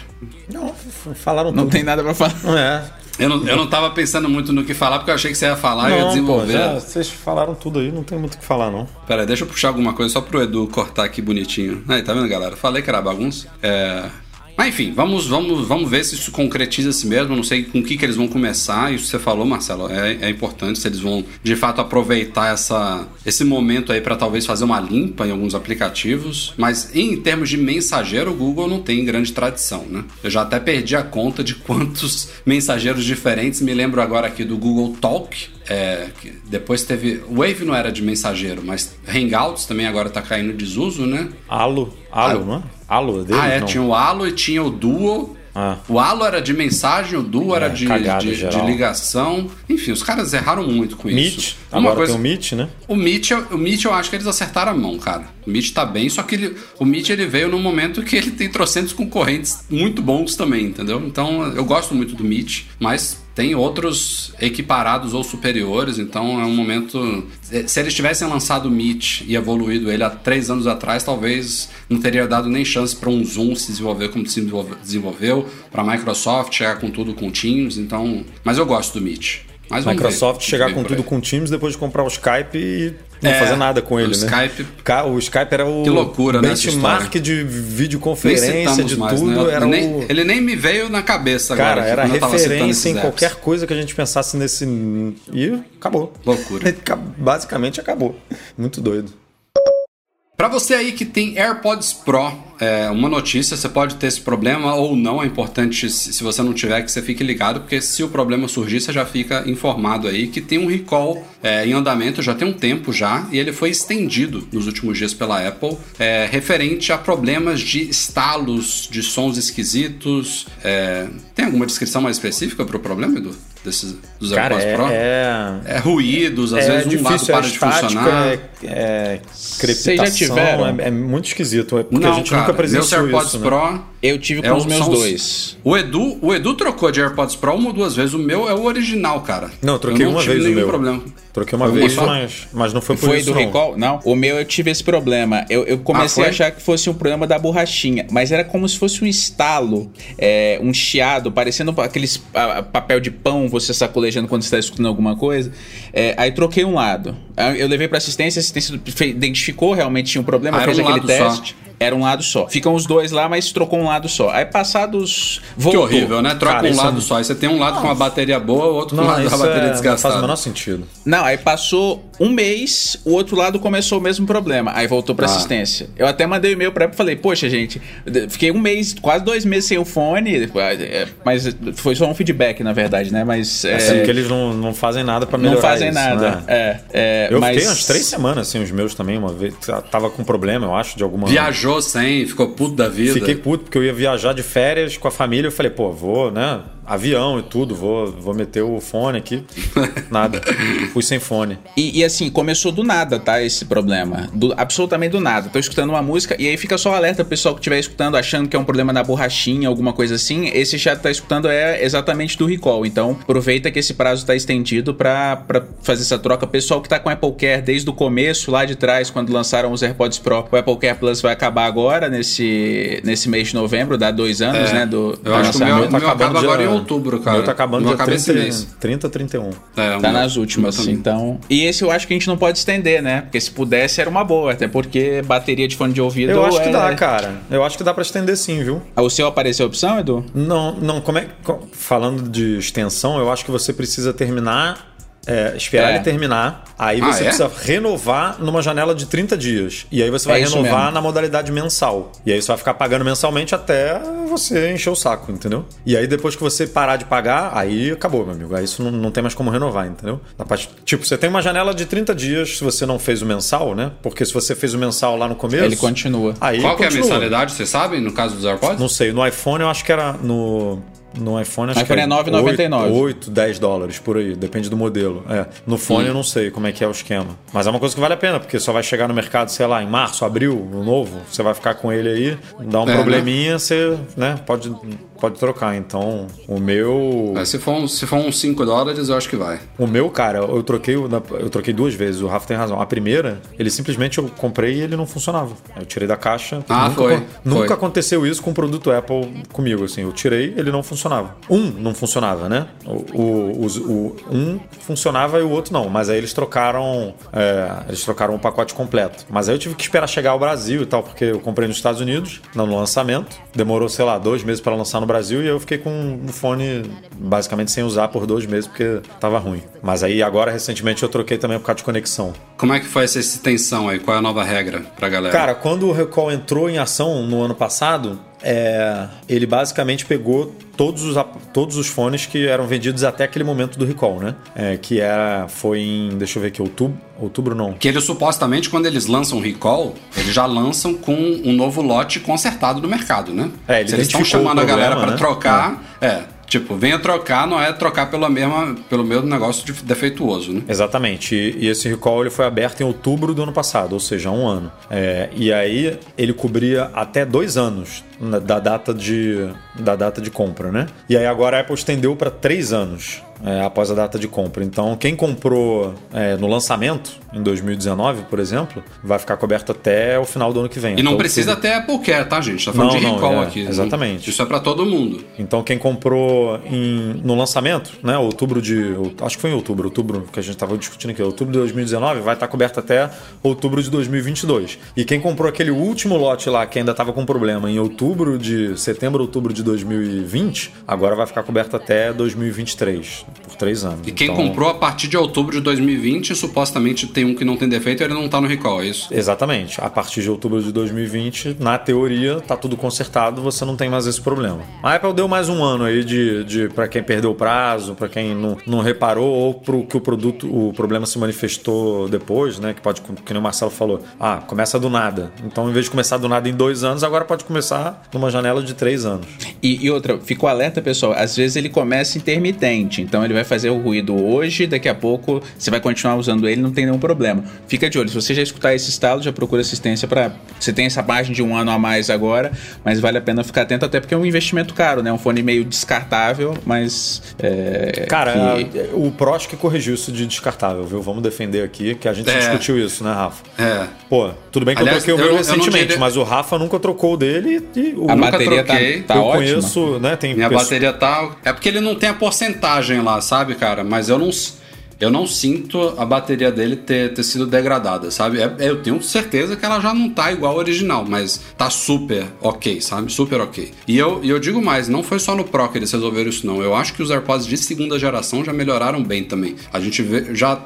Não, falaram Não tudo. tem nada para falar. É. Eu não, eu não tava pensando muito no que falar, porque eu achei que você ia falar não, e ia desenvolver. Pô, já, vocês falaram tudo aí, não tem muito o que falar, não. Pera aí, deixa eu puxar alguma coisa só pro Edu cortar aqui bonitinho. Aí, tá vendo, galera? Falei que era bagunça. É. Mas enfim, vamos, vamos, vamos ver se isso concretiza-se mesmo. Não sei com o que, que eles vão começar. Isso que você falou, Marcelo, é, é importante se eles vão de fato aproveitar essa, esse momento aí para talvez fazer uma limpa em alguns aplicativos. Mas em termos de mensageiro, o Google não tem grande tradição, né? Eu já até perdi a conta de quantos mensageiros diferentes. Me lembro agora aqui do Google Talk, é, depois teve. Wave não era de mensageiro, mas Hangouts também agora tá caindo em desuso, né? Alo. Alo, ah, não é? Alo dele? Ah, é, não. tinha o Alo e tinha o Duo. Ah. O Halo era de mensagem, o Duo era de, de, de ligação. Enfim, os caras erraram muito com Meet. isso. Agora tem o Meet, né? O Meet, o Meet eu acho que eles acertaram a mão, cara. O Meet tá bem, só que ele- o Meet ele veio num momento que ele tem trocentos concorrentes muito bons também, entendeu? Então eu gosto muito do Meet, mas tem outros equiparados ou superiores, então é um momento. Se eles tivessem lançado o Meet e evoluído ele há três anos atrás, talvez não teria dado nem chance para um Zoom se desenvolver como se desenvolve- desenvolveu, para a Microsoft chegar com tudo com Teams, então. Mas eu gosto do Meet. Mas ver Microsoft o que chegar com tudo com Teams depois de comprar o Skype e não É, fazer nada com o ele, né? Skype- O Skype era o Que loucura, né, benchmark história? de videoconferência, de mais, tudo. né? Era nem, o... Ele nem me veio na cabeça Cara, agora. era tava citando referência em qualquer apps. coisa que a gente pensasse nesse. E acabou. Loucura. Ca- Basicamente acabou. Muito doido. Pra você aí que tem AirPods Pro, é, uma notícia, você pode ter esse problema ou não, é importante se você não tiver que você fique ligado, porque se o problema surgir, você já fica informado aí que tem um recall é, em andamento já tem um tempo já, e ele foi estendido nos últimos dias pela Apple, é, referente a problemas de estalos, de sons esquisitos. é, tem alguma descrição mais específica pro problema, Edu? Desses, dos Cara, AirPods Pro? é. é... É ruídos, às é vezes um lado difícil, para é de estático, funcionar. é, é crepitação, já tiveram? é, é muito esquisito, é porque Não, a gente cara, nunca meus presenciou AirPods isso, né? Pro Eu tive com É os o- meus os- dois. O Edu, o Edu trocou de AirPods Pro uma ou duas vezes. O meu é o original, cara. Não, eu troquei não uma tive vez o nenhum meu. problema. Troquei uma Foi vez, mas, mas não foi por Foi isso do não. recall? Não. O meu eu tive esse problema. Eu, eu comecei Ah, a foi? achar que fosse um problema da borrachinha, mas era como se fosse um estalo, é, um chiado, parecendo aqueles ah, papel de pão você sacolejando quando você está escutando alguma coisa. É, aí troquei um lado. Eu levei pra assistência, a assistência identificou realmente tinha um problema, Ah, fez um aquele lado só. Era um lado só. Ficam os dois lá, mas trocou um lado só. Aí passados. Que Voltou. horrível, né? Troca Cara, um isso lado é- só. Aí você tem um lado com a bateria boa, o outro com Não, a, bateria é, não faz desgastada. o menor sentido. Não, aí passou um mês, o outro lado começou o mesmo problema. Aí voltou pra Ah. assistência. Eu até mandei um e-mail pra ela e falei, poxa, gente, fiquei um mês, quase dois meses sem o fone, é, mas foi só um feedback, na verdade, né? Mas. é, Sendo que eles não, não fazem nada pra melhorar não fazem isso, nada. né? É, é, Eu mas... fiquei umas três semanas, assim, os meus também, uma vez. Tava com problema, eu acho, de alguma... Viajou sem, ficou puto da vida. Fiquei puto porque eu ia viajar de férias com a família. Eu falei, pô, vou, né? Avião e tudo, vou, vou meter o fone aqui. Nada. Fui sem fone. E, e, assim, começou do nada, tá? Esse problema. Do- absolutamente do nada. Tô escutando uma música e aí fica só alerta pro pessoal que estiver escutando, achando que é um problema na borrachinha, alguma coisa assim. Esse chat tá escutando é exatamente do recall. Então, aproveita que esse prazo tá estendido pra, pra fazer essa troca. Pessoal que tá com Apple Care desde o começo, lá de trás, quando lançaram os AirPods Pro, o Apple Care Plus vai acabar agora, nesse, nesse mês de novembro, dá dois anos, É. né? Do, Eu do acho que o meu- lançamento. meu acaba agora em outubro, cara. O meu tá acabando esse 30, mês. 30, 31. É, Tá meu- nas últimas, então. E esse eu acho que a gente não pode estender, né? Porque se pudesse era uma boa, até porque bateria de fone de ouvido. Eu acho que é- dá, cara. Eu acho que dá pra estender sim, viu? Ah, O seu apareceu a opção, Edu? Não, não, como é. Falando de extensão, eu acho que você precisa terminar. É, esperar É. ele terminar. Aí Ah, você é? precisa renovar numa janela de 30 dias. E aí você vai É isso renovar na modalidade mensal. E aí você vai ficar pagando mensalmente até você encher o saco, entendeu? E aí depois que você parar de pagar, aí acabou, meu amigo. Aí isso não, não tem mais como renovar, entendeu? Pra- tipo, você tem uma janela de 30 dias se você não fez o mensal, né? Porque se você fez o mensal lá no começo. Ele continua. Aí Qual que é a continua. mensalidade, vocês sabem, no caso dos AirPods? Não sei, no iPhone eu acho que era no. No iPhone acho iPhone que é 9,99. 8, 10 dólares por aí, depende do modelo. É. No fone eu não sei como é que é o esquema. Mas é uma coisa que vale a pena, porque só vai chegar no mercado, sei lá, em março, abril, o novo. Você vai ficar com ele aí, dá um É, probleminha, você né, pode, pode trocar. Então, o meu. É, se, for um- se for uns 5 dólares, eu acho que vai. O meu, cara, eu troquei, o eu troquei duas vezes, o Rafa tem razão. A primeira, ele simplesmente eu comprei e ele não funcionava. Eu tirei da caixa. Ah, nunca, foi, Nunca foi. aconteceu isso com um produto Apple comigo, assim. Eu tirei, ele não funcionava. Um não funcionava, né? O, o, os- o- um funcionava e o outro não. Mas aí eles trocaram. é, eles trocaram o pacote completo. Mas aí eu tive que esperar chegar ao Brasil e tal, porque eu comprei nos Estados Unidos, no lançamento. Demorou, sei lá, dois meses para lançar no Brasil e eu fiquei com um fone basicamente sem usar por dois meses porque tava ruim. Mas aí agora, recentemente, eu troquei também por causa de conexão. Como é que foi essa extensão aí? Qual é a nova regra pra galera? Cara, quando o recall entrou em ação no ano passado, é, ele basicamente pegou todos os, todos os fones que eram vendidos até aquele momento do recall, né? É, que era, foi em, deixa eu ver aqui, outubro, outubro não. Que eles supostamente, quando eles lançam o recall, eles já lançam com um novo lote consertado no mercado, né? É, ele Se eles estão chamando problema, a galera para né? trocar, é. Tipo, venha trocar, não é trocar pela mesma, pelo mesmo negócio de- defeituoso, né? Exatamente. E, e esse recall ele foi aberto em outubro do ano passado, ou seja, há um ano. É, e aí ele cobria até dois anos da data de, da data de compra, né? E aí agora a Apple estendeu para três anos. É, após a data de compra. Então, quem comprou é, no lançamento, em 2019, por exemplo, vai ficar coberto até o final do ano que vem. E não até precisa Apple Care, tá, gente? Tá falando Não, de não, recall é, aqui. né? exatamente. Isso é para todo mundo. Então quem comprou em- no lançamento, né, outubro de, acho que foi em outubro, outubro que a gente estava discutindo aqui, outubro de 2019, vai estar coberto até outubro de 2022. E quem comprou aquele último lote lá que ainda estava com problema em outubro de setembro, outubro de 2020, agora vai ficar coberto até 2023, por três anos. E quem Então, comprou a partir de outubro de 2020, supostamente tem um que não tem defeito, ele não tá no recall, é isso? Exatamente. A partir de outubro de 2020, na teoria, tá tudo consertado, você não tem mais esse problema. A Apple deu mais um ano aí de, de para quem perdeu o prazo, para quem não, não reparou ou pro que o produto, o problema se manifestou depois, né? Que pode, que nem o Marcelo falou, ah, começa do nada. Então, em vez de começar do nada em dois anos, agora pode começar numa janela de três anos. E, e outra, ficou alerta, pessoal. Às vezes ele começa intermitente, então ele vai fazer o ruído hoje, daqui a pouco você vai continuar usando ele, não tem nenhum problema. Fica de olho. Se você já escutar esse estalo, já procura assistência para. Você tem essa margem de um ano a mais agora, mas vale a pena ficar atento, até porque é um investimento caro, né? Um fone meio descartável, mas. é, Cara, que- a- o Prost que corrigiu isso de descartável, viu? Vamos defender aqui, que a gente É. discutiu isso, né, Rafa? É. Pô, tudo bem que Aliás, eu troquei o eu meu recentemente, mas o Rafa nunca trocou o dele e o a bateria tá, troquei. tá eu ótima. conheço, né? Tem Minha pessoas- bateria tá. É porque ele não tem a porcentagem lá, sabe, cara? Mas eu não. Eu não sinto a bateria dele ter, ter sido degradada, sabe? É- eu tenho certeza que ela já não tá igual ao original, mas tá super ok, sabe? Super ok. E eu, eu digo mais, não foi só no Pro que eles resolveram isso, não. Eu acho que os AirPods de segunda geração já melhoraram bem também. A gente vê, já é,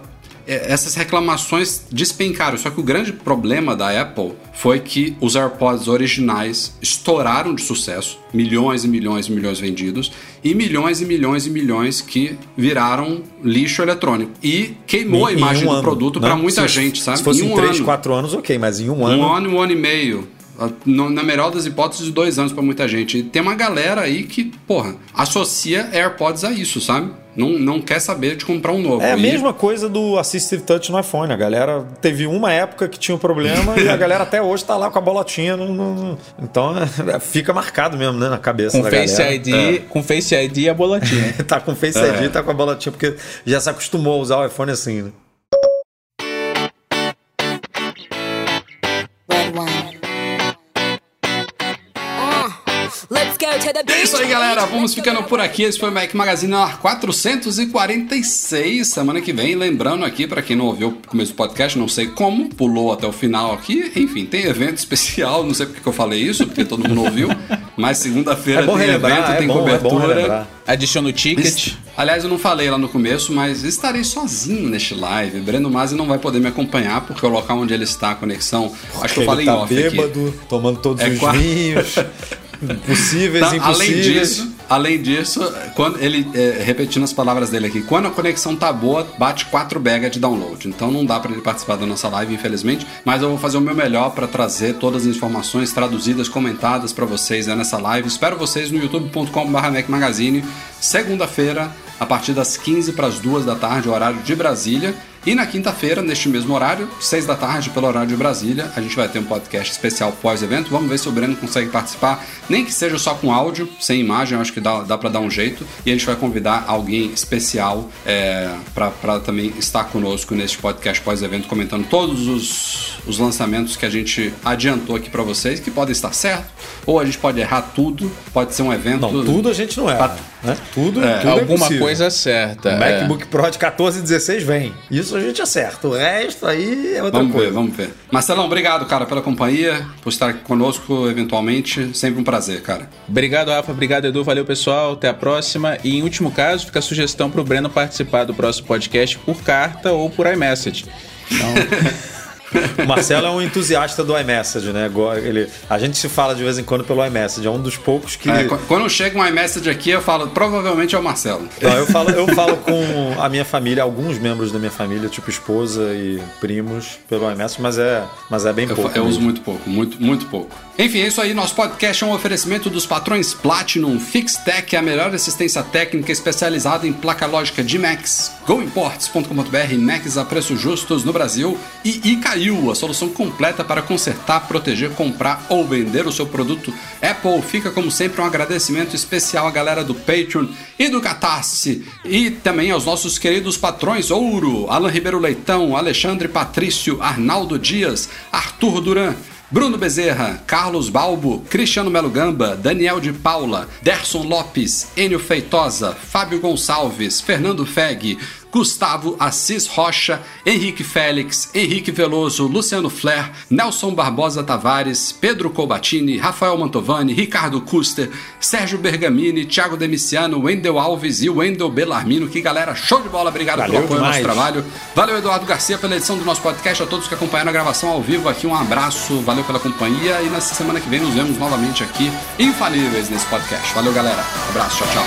essas reclamações despencaram. Só que o grande problema da Apple foi que os AirPods originais estouraram de sucesso, milhões e milhões e milhões vendidos, e milhões e milhões e milhões que viraram lixo eletrônico. E queimou a em- em imagem um do ano, produto né? para muita Se- gente, sabe? Se fosse em um 3, ano. 4 anos, ok, mas em um, Um ano. ano, um ano e meio. No- Na melhor das hipóteses, de dois anos pra muita gente. E tem uma galera aí que, porra, associa AirPods a isso, sabe? Não, não quer saber de comprar um novo. É a E- mesma coisa do Assistive Touch no iPhone. A galera teve uma época que tinha um problema e a galera até hoje tá lá com a bolotinha. no- no- Então é, fica marcado mesmo né, na cabeça Com da Face galera. ID, com Face ID e a bolotinha. tá com Face É. ID, tá com a bolotinha, porque já se acostumou a usar o iPhone assim, né? É isso aí, galera. Vamos ficando por aqui. Esse foi o Mac Magazine ar 446. Semana que vem, lembrando aqui, pra quem não ouviu o começo do podcast, não sei como, pulou até o final aqui. Enfim, tem evento especial. Não sei porque que eu falei isso, porque todo mundo ouviu. Mas segunda-feira É tem relembrar, evento, é tem bom, é cobertura. relembrar. Adiciona o ticket. Aliás, eu não falei lá no começo, mas estarei sozinho neste live. Breno Masi não vai poder me acompanhar, porque o local onde ele está, a conexão. acho que eu falei tá em off aqui. bêbado, tomando todos É os vinhos, possíveis, Tá, além impossíveis. disso, além disso, quando ele é, repetindo as palavras dele aqui, quando a conexão tá boa, bate 4 BB de download. Então não dá para ele participar da nossa live, infelizmente, mas eu vou fazer o meu melhor para trazer todas as informações traduzidas, comentadas para vocês né, nessa live. Espero vocês no youtube.com/mac magazine, segunda-feira, a partir das 15 para as 2 da tarde, horário de Brasília. E na quinta-feira, neste mesmo horário, 6 da tarde, pelo horário de Brasília, a gente vai ter um podcast especial pós-evento. Vamos ver se o Breno consegue participar, nem que seja só com áudio, sem imagem, acho que dá, dá para dar um jeito. E a gente vai convidar alguém especial é, para também estar conosco neste podcast pós-evento, comentando todos os, os lançamentos que a gente adiantou aqui para vocês, que podem estar certo, ou a gente pode errar tudo, pode ser um evento. Não, tudo a gente não erra. Né? Tudo, É, tudo é Alguma possível. coisa certa. O é. MacBook Pro de 14 e 16 vem. Isso a gente acerta. O resto aí é outra Vamos coisa. ver, vamos ver. Marcelão, obrigado, cara, pela companhia, por estar aqui conosco eventualmente. Sempre um prazer, cara. Obrigado, Rafa. Obrigado, Edu. Valeu, pessoal. Até a próxima. E em último caso, fica a sugestão para o Breno participar do próximo podcast por carta ou por iMessage. Então... O Marcelo é um entusiasta do iMessage, né? Ele, a gente se fala de vez em quando pelo iMessage, é um dos poucos que. É, quando chega um iMessage aqui, eu falo, provavelmente é o Marcelo. Não, eu falo, eu falo com a minha família, alguns membros da minha família, tipo esposa e primos, pelo iMessage, mas é, mas é bem eu, pouco. Eu uso muito pouco, muito, muito pouco. Enfim, é isso aí. Nosso podcast é um oferecimento dos patrões Platinum, FixTech, a melhor assistência técnica especializada em placa lógica de Macs, GoImports.com.br, Macs a preços justos no Brasil e Icaiu a solução completa para consertar, proteger, comprar ou vender o seu produto Apple. Fica como sempre um agradecimento especial à galera do Patreon e do Catarse e também aos nossos queridos patrões Ouro, Alan Ribeiro Leitão, Alexandre Patrício, Arnaldo Dias, Arthur Duran. Bruno Bezerra, Carlos Balbo, Cristiano Melo Gamba, Daniel de Paula, Derson Lopes, Enio Feitosa, Fábio Gonçalves, Fernando Feg, Gustavo Assis Rocha, Henrique Félix, Henrique Veloso, Luciano Flair, Nelson Barbosa Tavares, Pedro Colbatini, Rafael Mantovani, Ricardo Custer, Sérgio Bergamini, Thiago Demiciano, Wendel Alves e Wendel Belarmino. Que galera, show de bola, obrigado Valeu pelo apoio demais. ao nosso trabalho. Valeu, Eduardo Garcia, pela edição do nosso podcast, a todos que acompanharam a gravação ao vivo aqui, um abraço, valeu pela companhia e na semana que vem nos vemos novamente aqui, infalíveis nesse podcast. Valeu, galera. Um abraço, tchau, tchau.